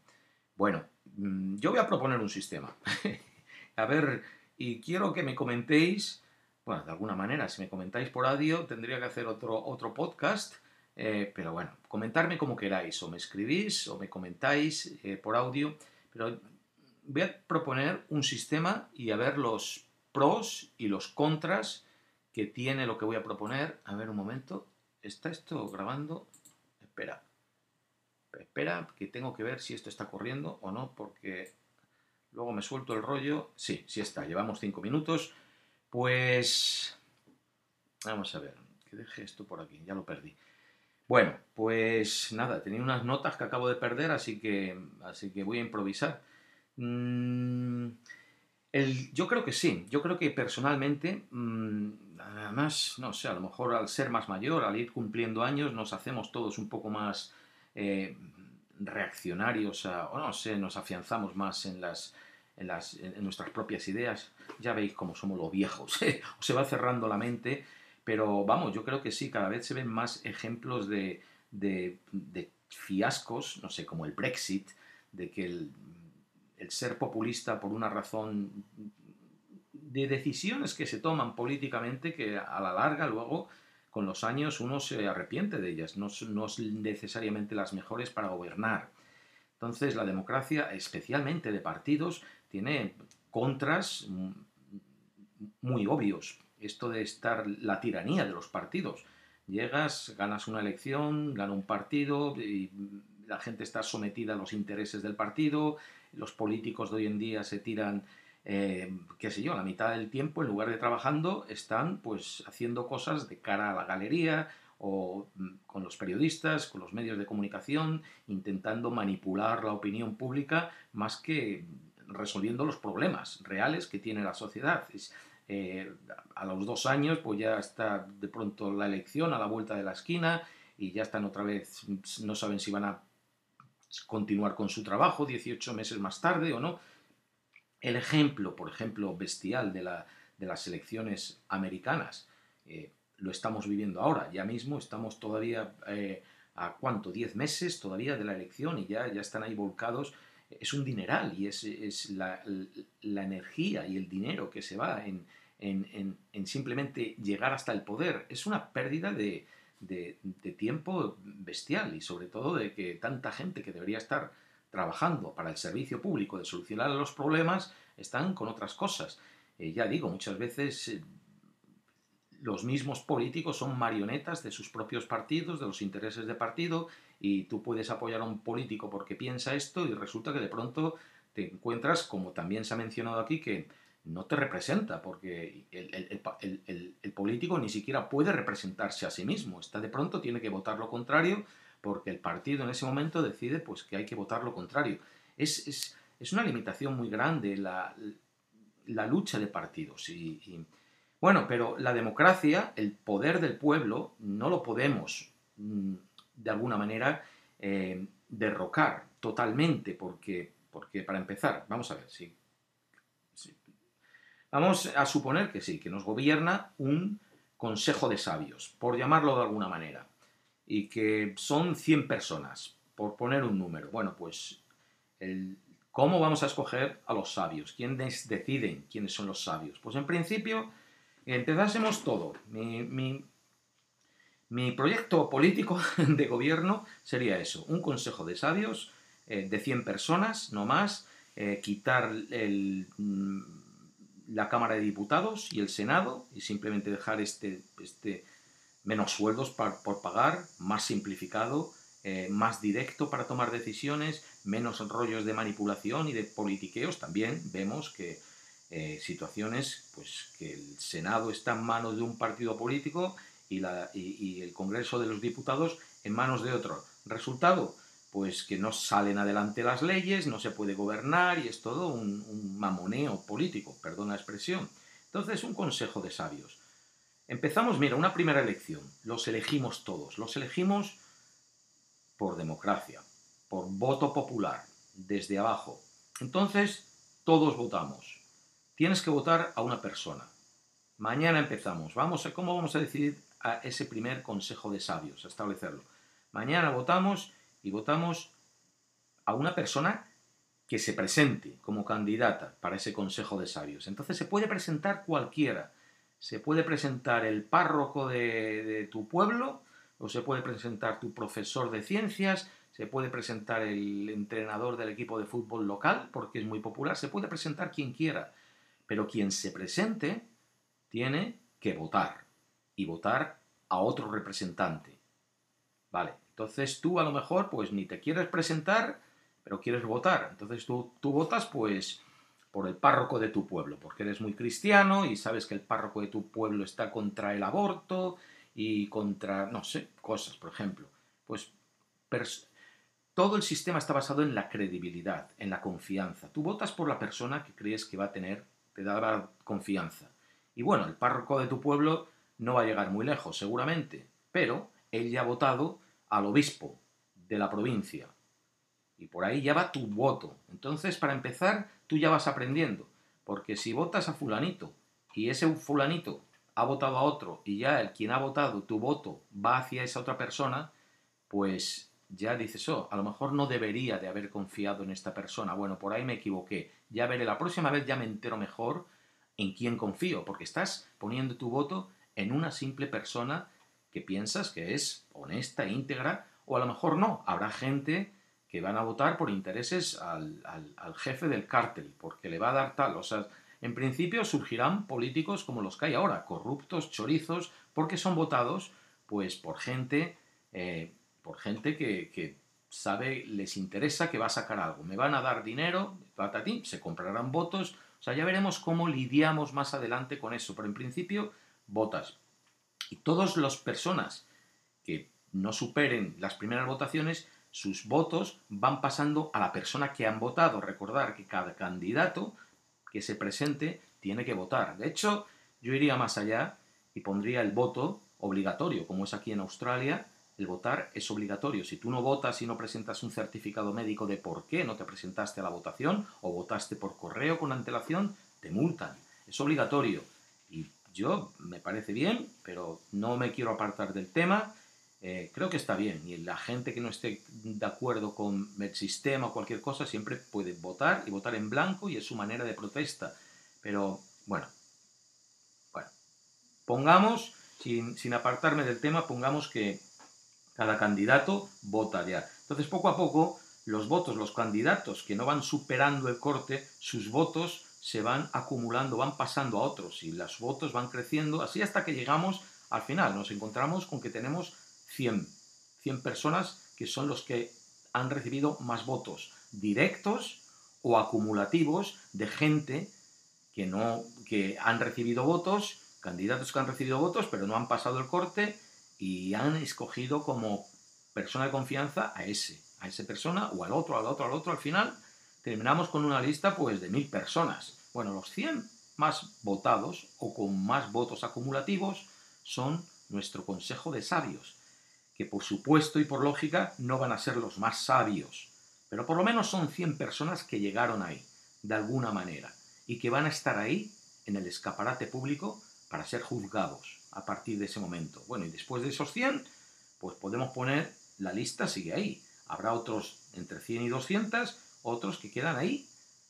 Bueno, mm, yo voy a proponer un sistema. A ver, y quiero que me comentéis, bueno, de alguna manera, si me comentáis por audio, tendría que hacer otro, otro podcast, eh, pero bueno, comentarme como queráis, o me escribís, o me comentáis eh, por audio, pero voy a proponer un sistema y a ver los pros y los contras que tiene lo que voy a proponer. A ver un momento, ¿está esto grabando? Espera, espera, que tengo que ver si esto está corriendo o no, porque Luego me suelto el rollo. Sí, sí está. Llevamos cinco minutos. Pues... Vamos a ver. Que deje esto por aquí. Ya lo perdí. Bueno, pues nada. Tenía unas notas que acabo de perder, así que, así que voy a improvisar. Mm, yo creo que sí. Yo creo que personalmente... Mm, además, no sé, a lo mejor al ser más mayor, al ir cumpliendo años, nos hacemos todos un poco más... Eh, reaccionarios, o no sé, nos afianzamos más en las, en, nuestras propias ideas. Ya veis cómo somos los viejos, se va cerrando la mente, Pero vamos, yo creo que sí, cada vez se ven más ejemplos de, de, fiascos, no sé, como el Brexit, de que el, el ser populista por una razón de decisiones que se toman políticamente que a la larga luego con los años uno se arrepiente de ellas, no, son necesariamente las mejores para gobernar. Entonces la democracia, especialmente de partidos, tiene contras muy obvios. Esto de estar la tiranía de los partidos. Llegas, ganas una elección, gana un partido la gente está sometida a los intereses del partido, los políticos de hoy en día se tiran, eh, qué sé yo, la mitad del tiempo, en lugar de trabajando, están pues haciendo cosas de cara a la galería o mm, con los periodistas, con los medios de comunicación, intentando manipular la opinión pública más que resolviendo los problemas reales que tiene la sociedad. Eh, a los dos años, pues ya está de pronto la elección a la vuelta de la esquina y ya están otra vez, no saben si van a continuar con su trabajo 18 meses más tarde o no. El ejemplo, por ejemplo, bestial de, la, de las elecciones americanas, eh, lo estamos viviendo ahora. Ya mismo estamos todavía eh, a cuánto, 10 meses todavía de la elección y ya, ya están ahí volcados. Es un dineral y es, es la, la, energía y el dinero que se va en, en, en simplemente llegar hasta el poder. Es una pérdida de, de, tiempo bestial y sobre todo de que tanta gente que debería estar trabajando para el servicio público de solucionar los problemas están con otras cosas. Eh, ya digo, muchas veces eh, los mismos políticos son marionetas de sus propios partidos, de los intereses de partido, y tú puedes apoyar a un político porque piensa esto y resulta que de pronto te encuentras, como también se ha mencionado aquí, que no te representa, porque el, político ni siquiera puede representarse a sí mismo. Está de pronto, tiene que votar lo contrario, porque el partido en ese momento decide pues, que hay que votar lo contrario. Es, una limitación muy grande la, lucha de partidos. Y, bueno, pero la democracia, el poder del pueblo, no lo podemos, mm, de alguna manera, eh, derrocar totalmente, porque, porque para empezar, vamos a ver, si Vamos a suponer que sí, que nos gobierna un consejo de sabios, por llamarlo de alguna manera, y que son 100 personas, por poner un número. Bueno, pues, ¿cómo vamos a escoger a los sabios? ¿Quiénes deciden quiénes son los sabios? Pues en principio, empezásemos todo. Mi, proyecto político de gobierno sería eso, un consejo de sabios eh, de 100 personas, no más, eh, quitar el mm, la Cámara de Diputados y el Senado y simplemente dejar este, este menos sueldos por pagar, más simplificado, eh, más directo para tomar decisiones, menos rollos de manipulación y de politiqueos. También vemos que eh, situaciones, pues que el Senado está en manos de un partido político y, la, y el Congreso de los Diputados en manos de otro. Resultado, pues que no salen adelante las leyes, no se puede gobernar y es todo un, mamoneo político, perdón la expresión. Entonces, un consejo de sabios. Empezamos, mira, una primera elección. Los elegimos todos. Los elegimos por democracia, por voto popular, desde abajo. Entonces, todos votamos. Tienes que votar a una persona. Mañana empezamos. Vamos a, ¿Cómo vamos a decidir a ese primer consejo de sabios? A establecerlo. Mañana votamos y votamos a una persona que se presente como candidata para ese Consejo de Sabios. Entonces se puede presentar cualquiera. Se puede presentar el párroco de, tu pueblo, o se puede presentar tu profesor de ciencias, se puede presentar el entrenador del equipo de fútbol local, porque es muy popular, se puede presentar quien quiera. Pero quien se presente tiene que votar y votar a otro representante. Vale, entonces tú a lo mejor pues ni te quieres presentar, pero quieres votar. Entonces tú, tú votas pues por el párroco de tu pueblo, porque eres muy cristiano y sabes que el párroco de tu pueblo está contra el aborto y contra, no sé, cosas, por ejemplo. Pues todo el sistema está basado en la credibilidad, en la confianza. Tú votas por la persona que crees que va a tener, te da confianza. Y bueno, el párroco de tu pueblo no va a llegar muy lejos, seguramente, pero él ya ha votado al obispo de la provincia. Y por ahí ya va tu voto. Entonces, para empezar, tú ya vas aprendiendo. Porque si votas a fulanito y ese fulanito ha votado a otro y ya el quien ha votado tu voto va hacia esa otra persona, pues ya dices, oh, a lo mejor no debería de haber confiado en esta persona. Bueno, por ahí me equivoqué. Ya veré, la próxima vez ya me entero mejor en quién confío, porque estás poniendo tu voto en una simple persona piensas que es honesta, íntegra, o a lo mejor no. Habrá gente que van a votar por intereses al, al jefe del cártel, porque le va a dar tal. O sea, en principio surgirán políticos como los que hay ahora, corruptos, chorizos, porque son votados pues por gente, eh, por gente que, sabe, les interesa que va a sacar algo. Me van a dar dinero, patatín, se comprarán votos. O sea, ya veremos cómo lidiamos más adelante con eso. Pero en principio, votas. Y todas las personas que no superen las primeras votaciones, sus votos van pasando a la persona que han votado. Recordar que cada candidato que se presente tiene que votar. De hecho, yo iría más allá y pondría el voto obligatorio, como es aquí en Australia, el votar es obligatorio. Si tú no votas y no presentas un certificado médico de por qué no te presentaste a la votación o votaste por correo con antelación, te multan. Es obligatorio. Yo me parece bien, pero no me quiero apartar del tema. Eh, creo que está bien. Y la gente que no esté de acuerdo con el sistema o cualquier cosa siempre puede votar y votar en blanco y es su manera de protesta. Pero bueno, bueno, pongamos, sin, sin apartarme del tema, pongamos que cada candidato vota ya. Entonces, poco a poco, los votos, los candidatos que no van superando el corte, sus votos se van acumulando, van pasando a otros y los votos van creciendo, así hasta que llegamos al final. Nos encontramos con que tenemos 100, 100 personas que son los que han recibido más votos directos o acumulativos de gente que no que han recibido votos, candidatos que han recibido votos, pero no han pasado el corte y han escogido como persona de confianza a ese, a esa persona o al otro, al otro, al otro. Al final terminamos con una lista pues de mil personas. Bueno, los 100 más votados o con más votos acumulativos son nuestro consejo de sabios que por supuesto y por lógica no van a ser los más sabios, pero por lo menos son 100 personas que llegaron ahí, de alguna manera, y que van a estar ahí en el escaparate público para ser juzgados a partir de ese momento. Bueno, y después de esos 100, pues podemos poner, la lista sigue ahí. Habrá otros entre 100 y 200, otros que quedan ahí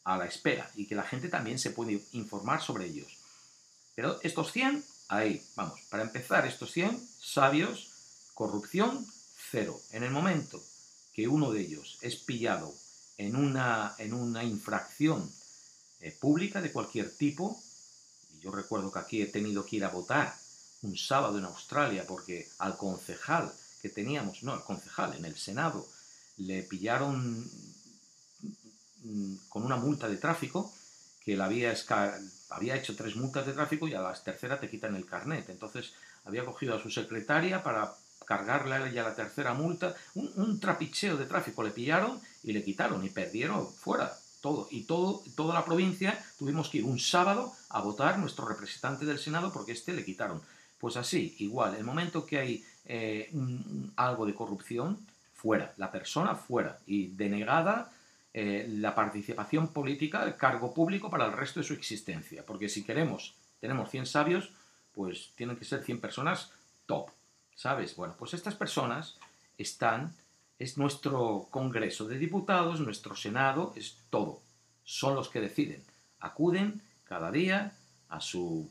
a la espera y que la gente también se puede informar sobre ellos. Pero estos 100, ahí, vamos, para empezar, estos 100 sabios Corrupción, cero. En el momento que uno de ellos es pillado en una, en una infracción eh, pública de cualquier tipo, y yo recuerdo que aquí he tenido que ir a votar un sábado en Australia porque al concejal que teníamos, no, al concejal en el Senado, le pillaron con una multa de tráfico que le había, había hecho tres multas de tráfico y a la tercera te quitan el carnet. Entonces había cogido a su secretaria para cargarle ya la tercera multa, un, trapicheo de tráfico le pillaron y le quitaron y perdieron fuera todo. Y todo, toda la provincia tuvimos que ir un sábado a votar nuestro representante del Senado porque este le quitaron. Pues así, igual, el momento que hay eh, algo de corrupción, fuera, la persona fuera y denegada eh, la participación política, el cargo público para el resto de su existencia. Porque si queremos, tenemos 100 sabios, pues tienen que ser 100 personas top. ¿Sabes? Bueno, pues estas personas están, es nuestro Congreso de Diputados, nuestro Senado, es todo. Son los que deciden. Acuden cada día a su,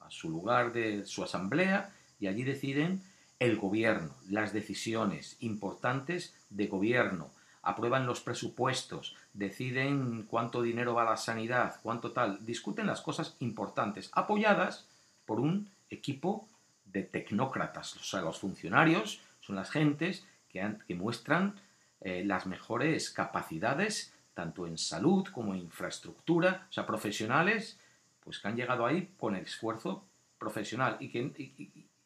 a su lugar de su asamblea y allí deciden el gobierno, las decisiones importantes de gobierno, aprueban los presupuestos, deciden cuánto dinero va a la sanidad, cuánto tal, discuten las cosas importantes, apoyadas por un equipo de tecnócratas. O sea, los funcionarios son las gentes que, muestran eh, las mejores capacidades, tanto en salud como en infraestructura, o sea, profesionales, pues que han llegado ahí con el esfuerzo profesional. Y, que,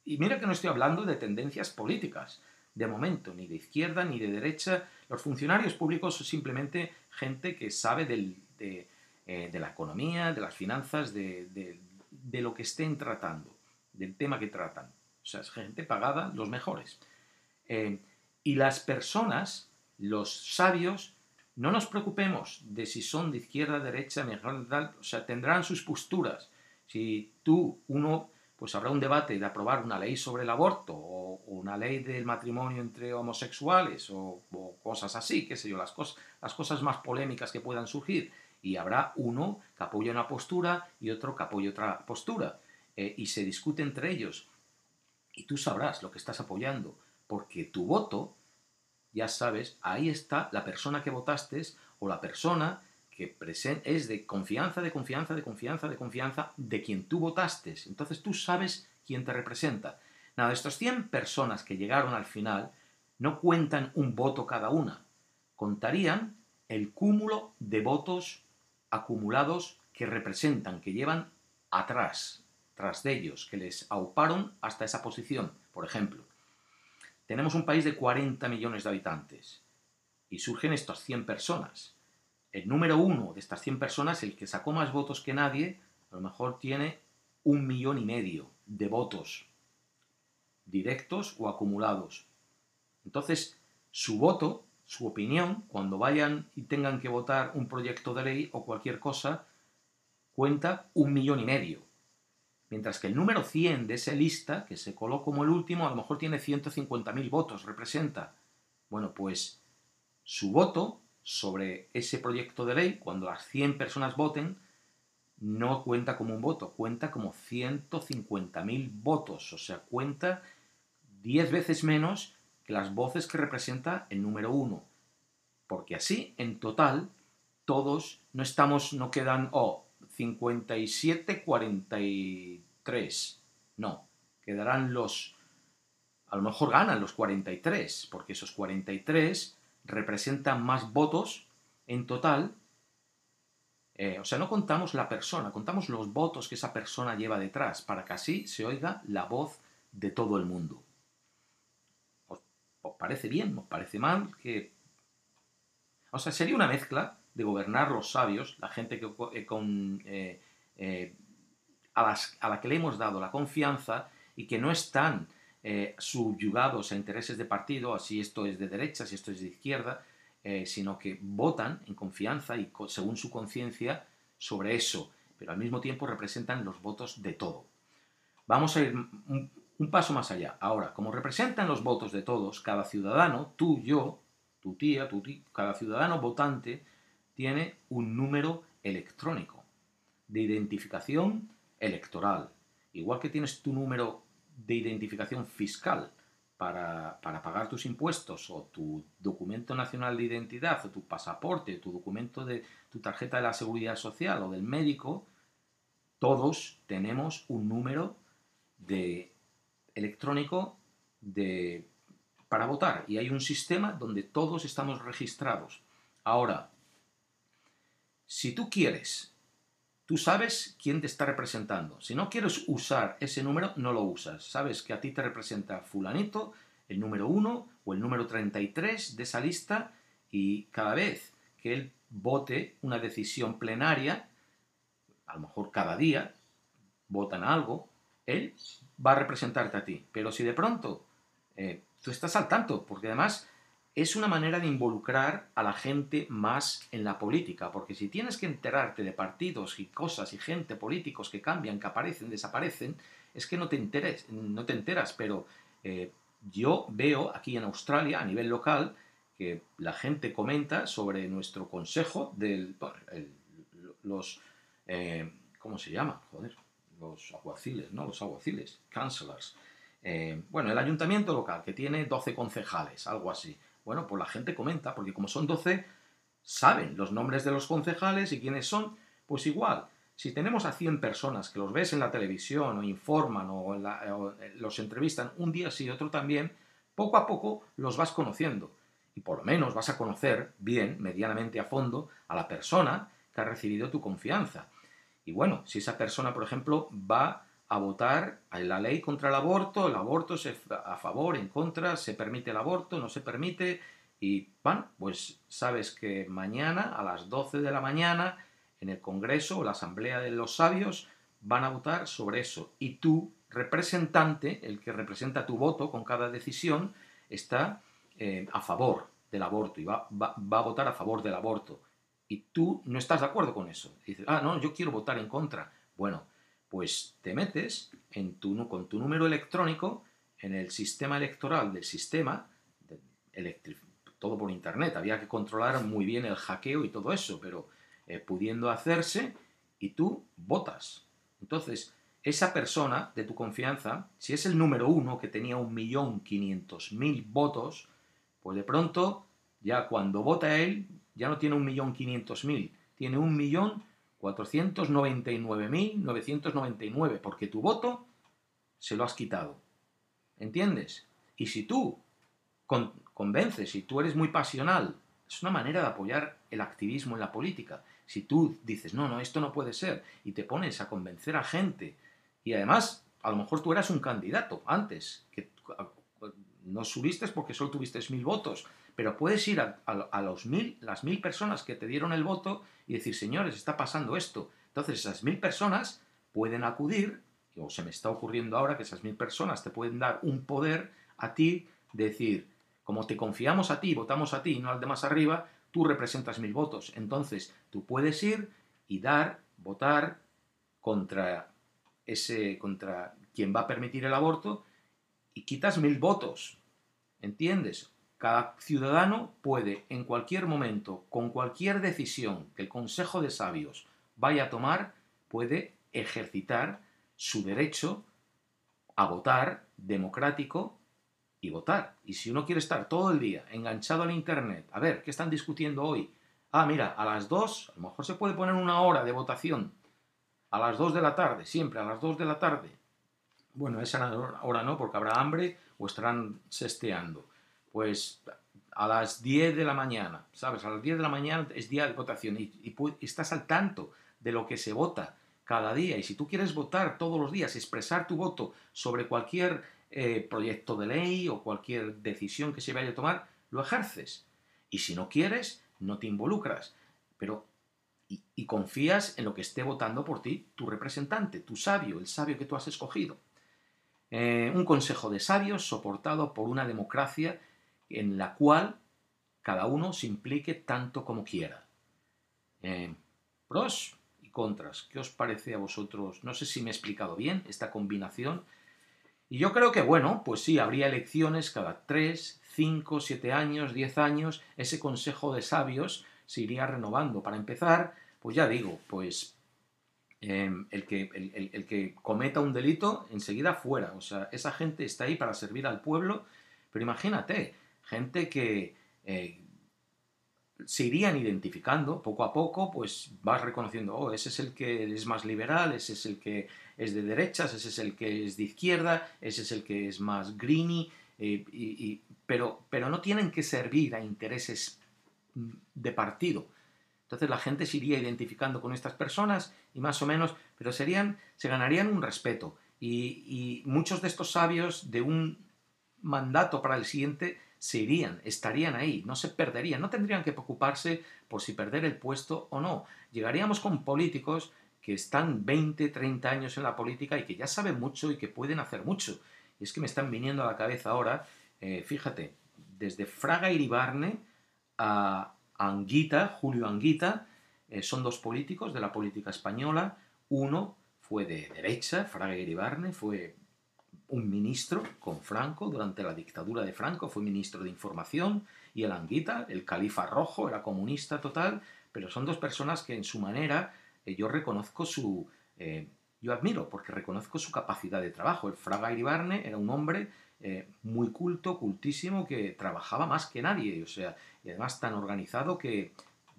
y, mira que no estoy hablando de tendencias políticas, de momento, ni de izquierda ni de derecha. Los funcionarios públicos son simplemente gente que sabe del, de, eh, la economía, de las finanzas, de, de lo que estén tratando del tema que tratan. O sea, es gente pagada, los mejores. Eh, y las personas, los sabios, no nos preocupemos de si son de izquierda, derecha, mejor, tal, o sea, tendrán sus posturas. Si tú, uno, pues habrá un debate de aprobar una ley sobre el aborto o una ley del matrimonio entre homosexuales o, cosas así, qué sé yo, las, cosas, las cosas más polémicas que puedan surgir. Y habrá uno que apoya una postura y otro que apoya otra postura. Eh, y se discute entre ellos. Y tú sabrás lo que estás apoyando, porque tu voto, ya sabes, ahí está la persona que votaste o la persona que es de confianza, de confianza, de confianza, de confianza de quien tú votaste. Entonces tú sabes quién te representa. Nada, estos 100 personas que llegaron al final no cuentan un voto cada una, contarían el cúmulo de votos acumulados que representan, que llevan atrás, tras de ellos, que les auparon hasta esa posición. Por ejemplo, tenemos un país de 40 millones de habitantes y surgen estas 100 personas el número uno de estas 100 personas, el que sacó más votos que nadie, a lo mejor tiene un millón y medio de votos, directos o acumulados. Entonces, su voto, su opinión, cuando vayan y tengan que votar un proyecto de ley o cualquier cosa, cuenta un millón y medio. Mientras que el número 100 de esa lista, que se coló como el último, a lo mejor tiene 150.000 votos, representa. Bueno, pues su voto sobre ese proyecto de ley, cuando las 100 personas voten, no cuenta como un voto, cuenta como 150.000 votos, o sea, cuenta 10 veces menos que las voces que representa el número 1. Porque así, en total, todos no estamos, no quedan, oh, 57, 43. No, quedarán los, a lo mejor ganan los 43, porque esos 43 representan más votos en total. Eh, o sea, no contamos la persona, contamos los votos que esa persona lleva detrás, para que así se oiga la voz de todo el mundo. ¿Os, parece bien? ¿Os parece mal? Que... O sea, sería una mezcla de gobernar los sabios, la gente que, eh, con, eh, a, a la que le hemos dado la confianza y que no están eh, subyugados a intereses de partido, así esto es de derecha, si esto es de izquierda, eh, sino que votan en confianza y según su conciencia sobre eso, pero al mismo tiempo representan los votos de todo. Vamos a ir un, paso más allá. Ahora, como representan los votos de todos, cada ciudadano, tú, yo, tu tía, tu tía, cada ciudadano votante tiene un número electrónico de identificación electoral. Igual que tienes tu número de identificación fiscal para, pagar tus impuestos o tu documento nacional de identidad o tu pasaporte, tu documento de tu tarjeta de la seguridad social o del médico, todos tenemos un número de electrónico de, para votar y hay un sistema donde todos estamos registrados. Ahora, si tú quieres Tú sabes quién te está representando. Si no quieres usar ese número, no lo usas. Sabes que a ti te representa fulanito, el número 1 o el número 33 de esa lista y cada vez que él vote una decisión plenaria, a lo mejor cada día, votan algo, él va a representarte a ti. Pero si de pronto eh, tú estás al tanto, porque además es una manera de involucrar a la gente más en la política, porque si tienes que enterarte de partidos y cosas y gente, políticos que cambian, que aparecen, desaparecen, es que no te, enteres, no te enteras, pero eh, yo veo aquí en Australia, a nivel local, que la gente comenta sobre nuestro consejo del... los... Eh, ¿Cómo se llama? Joder, los aguaciles, ¿no? Los aguaciles, councillors. Eh, bueno, el ayuntamiento local, que tiene 12 concejales, algo así. Bueno, pues la gente comenta, porque como son 12, saben los nombres de los concejales y quiénes son, pues igual. Si tenemos a 100 personas que los ves en la televisión o informan o, eh, los entrevistan un día sí y otro también, poco a poco los vas conociendo. Y por lo menos vas a conocer bien, medianamente a fondo, a la persona que ha recibido tu confianza. Y bueno, si esa persona, por ejemplo, va a votar en la ley contra el aborto, el aborto es a favor, en contra, se permite el aborto, no se permite, y van, pues sabes que mañana a las 12 de la mañana en el Congreso o la Asamblea de los Sabios van a votar sobre eso. Y tu representante, el que representa tu voto con cada decisión, está eh, a favor del aborto y va, va, va, a votar a favor del aborto. Y tú no estás de acuerdo con eso. dices, ah, no, yo quiero votar en contra. Bueno, pues te metes en tu, con tu número electrónico en el sistema electoral del sistema, todo por internet, había que controlar muy bien el hackeo y todo eso, pero eh, pudiendo hacerse y tú votas. Entonces, esa persona de tu confianza, si es el número uno que tenía un millón quinientos mil votos, pues de pronto, ya cuando vota él, ya no tiene un millón quinientos mil, tiene un millón cuatrocientos noventa y nueve mil novecientos noventa y nueve, porque tu voto se lo has quitado. ¿Entiendes? Y si tú convences, si tú eres muy pasional, es una manera de apoyar el activismo en la política. Si tú dices, no, no, esto no puede ser, y te pones a convencer a gente, y además, a lo mejor tú eras un candidato antes, que no subiste porque solo tuviste mil votos, pero puedes ir a, los mil, las mil personas que te dieron el voto y decir, señores, está pasando esto. Entonces esas mil personas pueden acudir o se me está ocurriendo ahora que esas mil personas te pueden dar un poder a ti, decir, como te confiamos a ti, votamos a ti y no al de más arriba, tú representas mil votos. Entonces, tú puedes ir y dar, votar contra ese, contra quien va a permitir el aborto y quitas mil votos. ¿Entiendes? Cada ciudadano puede en cualquier momento, con cualquier decisión que el Consejo de Sabios vaya a tomar, puede ejercitar su derecho a votar democrático y votar. Y si uno quiere estar todo el día enganchado al Internet, a ver, ¿qué están discutiendo hoy? Ah, mira, a las 2, a lo mejor se puede poner una hora de votación. A las 2 de la tarde, siempre a las 2 de la tarde. Bueno, esa hora no, porque habrá hambre o estarán sesteando. Pues a las 10 de la mañana, ¿sabes? A las 10 de la mañana es día de votación y, estás al tanto de lo que se vota cada día. Y si tú quieres votar todos los días, expresar tu voto sobre cualquier eh, proyecto de ley o cualquier decisión que se vaya a tomar, lo ejerces. Y si no quieres, no te involucras. Pero y, confías en lo que esté votando por ti tu representante, tu sabio, el sabio que tú has escogido. Eh, un consejo de sabios soportado por una democracia en la cual cada uno se implique tanto como quiera. Pros, contras. ¿Qué os parece a vosotros? No sé si me he explicado bien esta combinación. Y yo creo que, bueno, pues sí, habría elecciones cada 3, 5, 7 años, 10 años. Ese consejo de sabios se iría renovando. Para empezar, pues ya digo, pues em, el, que, el, que cometa un delito, enseguida fuera. O sea, esa gente está ahí para servir al pueblo. Pero imagínate, gente que, eh, se irían identificando poco a poco, pues vas reconociendo, oh, ese es el que es más liberal, ese es el que es de derechas, ese es el que es de izquierda, ese es el que es más greeny, eh, y, pero, pero no tienen que servir a intereses mm, de partido. Entonces la gente se iría identificando con estas personas y más o menos, pero serían, se ganarían un respeto. y muchos de estos sabios de un mandato para el siguiente se irían, estarían ahí, no se perderían, no tendrían que preocuparse por si perder el puesto o no. Llegaríamos con políticos que están 20, 30 años en la política y que ya saben mucho y que pueden hacer mucho. Y es que me están viniendo a la cabeza ahora, eh, fíjate, desde Fraga Iribarne a Anguita, Julio Anguita, eh, son dos políticos de la política española. Uno fue de derecha, Fraga Iribarne, fue un ministro con Franco durante la dictadura de Franco, fue ministro de Información, y el Anguita, el califa rojo, era comunista total, pero son dos personas que en su manera eh, yo reconozco su... Eh, yo admiro porque reconozco su capacidad de trabajo. El Fraga Iribarne era un hombre eh, muy culto, cultísimo, que trabajaba más que nadie, o sea, y además tan organizado que,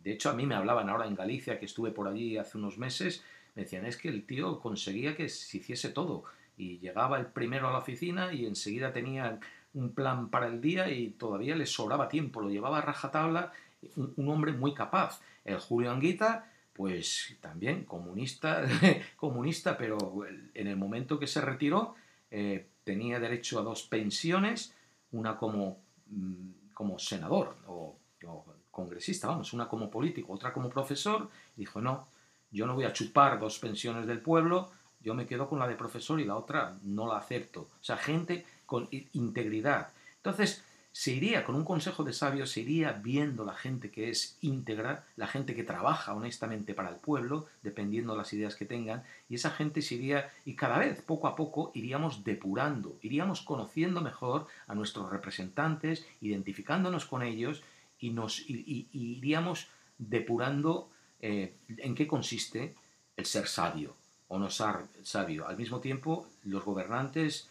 de hecho, a mí me hablaban ahora en Galicia, que estuve por allí hace unos meses, me decían, es que el tío conseguía que se hiciese todo y llegaba el primero a la oficina y enseguida tenía un plan para el día y todavía le sobraba tiempo, lo llevaba a rajatabla, un, un hombre muy capaz. El Julio Anguita, pues también comunista, comunista, pero en el momento que se retiró eh, tenía derecho a dos pensiones, una como, mm, como senador o, o, congresista, vamos, una como político, otra como profesor, dijo, no, yo no voy a chupar dos pensiones del pueblo, yo me quedo con la de profesor y la otra no la acepto. O sea, gente con integridad. Entonces, se iría con un consejo de sabios, se iría viendo la gente que es íntegra, la gente que trabaja honestamente para el pueblo, dependiendo de las ideas que tengan, y esa gente se iría, y cada vez, poco a poco, iríamos depurando, iríamos conociendo mejor a nuestros representantes, identificándonos con ellos, y, nos, iríamos depurando eh, en qué consiste el ser sabio o no sabio. Al mismo tiempo, los gobernantes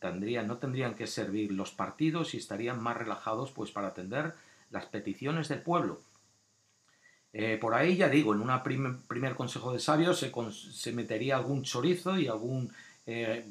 no tendrían que servir los partidos y estarían más relajados pues, para atender las peticiones del pueblo. Eh, por ahí ya digo, en un primer consejo de sabios se, metería algún chorizo y algún eh,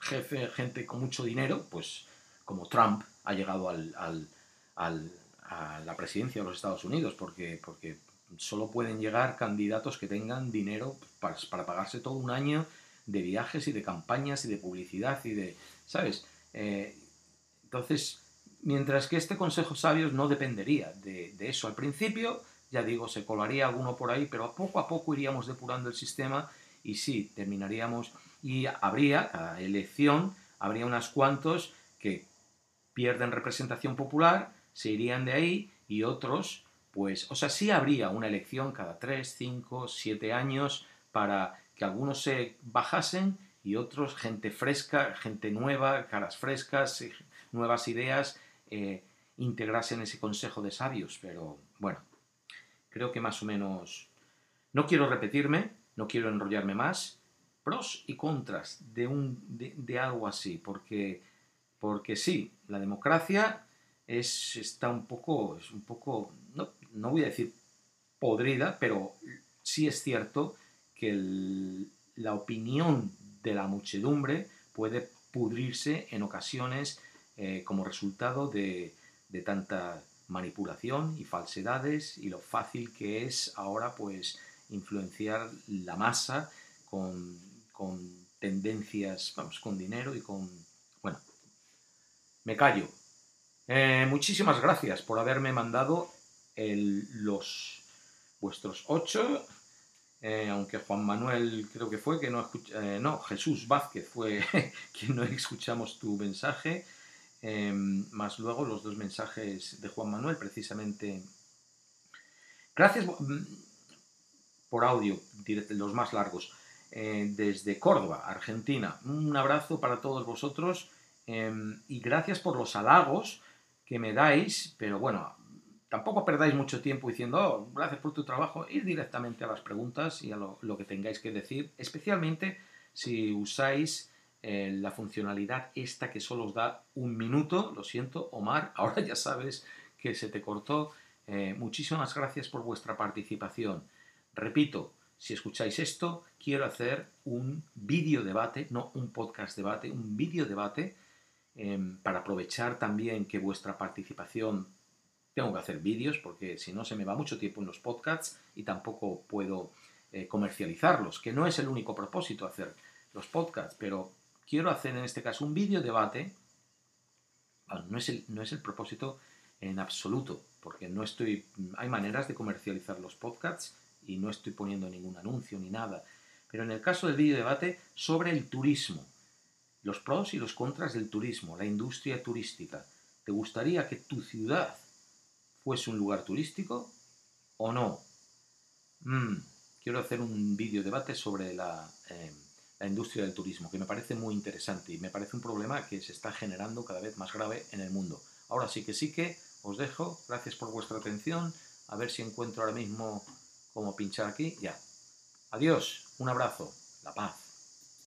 jefe, gente con mucho dinero, pues como Trump ha llegado al, a la presidencia de los Estados Unidos, porque, porque solo pueden llegar candidatos que tengan dinero para, para pagarse todo un año de viajes y de campañas y de publicidad y de, ¿sabes? Eh, entonces, mientras que este consejo sabios no dependería de, eso al principio, ya digo, se colaría alguno por ahí, pero poco a poco iríamos depurando el sistema y sí, terminaríamos y habría, cada elección, habría unos cuantos que pierden representación popular, se irían de ahí y otros, pues, o sea, sí habría una elección cada tres, cinco, siete años para que algunos se bajasen y otros, gente fresca, gente nueva, caras frescas, eh, nuevas ideas, eh, integrasen ese consejo de sabios. Pero bueno, creo que más o menos... No quiero repetirme, no quiero enrollarme más. Pros y contras de, un, de, algo así, porque, porque sí, la democracia es, está un poco, es un poco no, voy a decir podrida, pero sí es cierto que la opinión de la muchedumbre puede pudrirse en ocasiones eh, como resultado de, tanta manipulación y falsedades y lo fácil que es ahora pues influenciar la masa con, tendencias, vamos, con dinero y con... Bueno, me callo. Eh, muchísimas gracias por haberme mandado los vuestros ocho eh, aunque Juan Manuel creo que fue, que no escucha, eh, no, Jesús Vázquez fue quien no escuchamos tu mensaje, em, más luego los dos mensajes de Juan Manuel, precisamente. Gracias mm, por audio, los más largos, eh, desde Córdoba, Argentina. Un abrazo para todos vosotros em, y gracias por los halagos que me dais, pero bueno, Tampoco perdáis mucho tiempo diciendo, oh, gracias por tu trabajo, ir directamente a las preguntas y a lo, que tengáis que decir, especialmente si usáis eh, la funcionalidad esta que solo os da un minuto. Lo siento, Omar, ahora ya sabes que se te cortó. Eh, muchísimas gracias por vuestra participación. Repito, si escucháis esto, quiero hacer un vídeo debate, no un podcast debate, un vídeo debate em, para aprovechar también que vuestra participación tengo que hacer vídeos porque si no se me va mucho tiempo en los podcasts y tampoco puedo eh, comercializarlos, que no es el único propósito hacer los podcasts, pero quiero hacer en este caso un vídeo debate. no, es el, no es el propósito en absoluto, porque no estoy. Hay maneras de comercializar los podcasts y no estoy poniendo ningún anuncio ni nada. Pero en el caso del vídeo debate sobre el turismo, los pros y los contras del turismo, la industria turística. ¿Te gustaría que tu ciudad fuese un lugar turístico o no. Mm, quiero hacer un vídeo debate sobre la, eh, la, industria del turismo, que me parece muy interesante y me parece un problema que se está generando cada vez más grave en el mundo. Ahora sí que sí que os dejo. Gracias por vuestra atención. A ver si encuentro ahora mismo cómo pinchar aquí. Ya. Adiós. Un abrazo. La paz.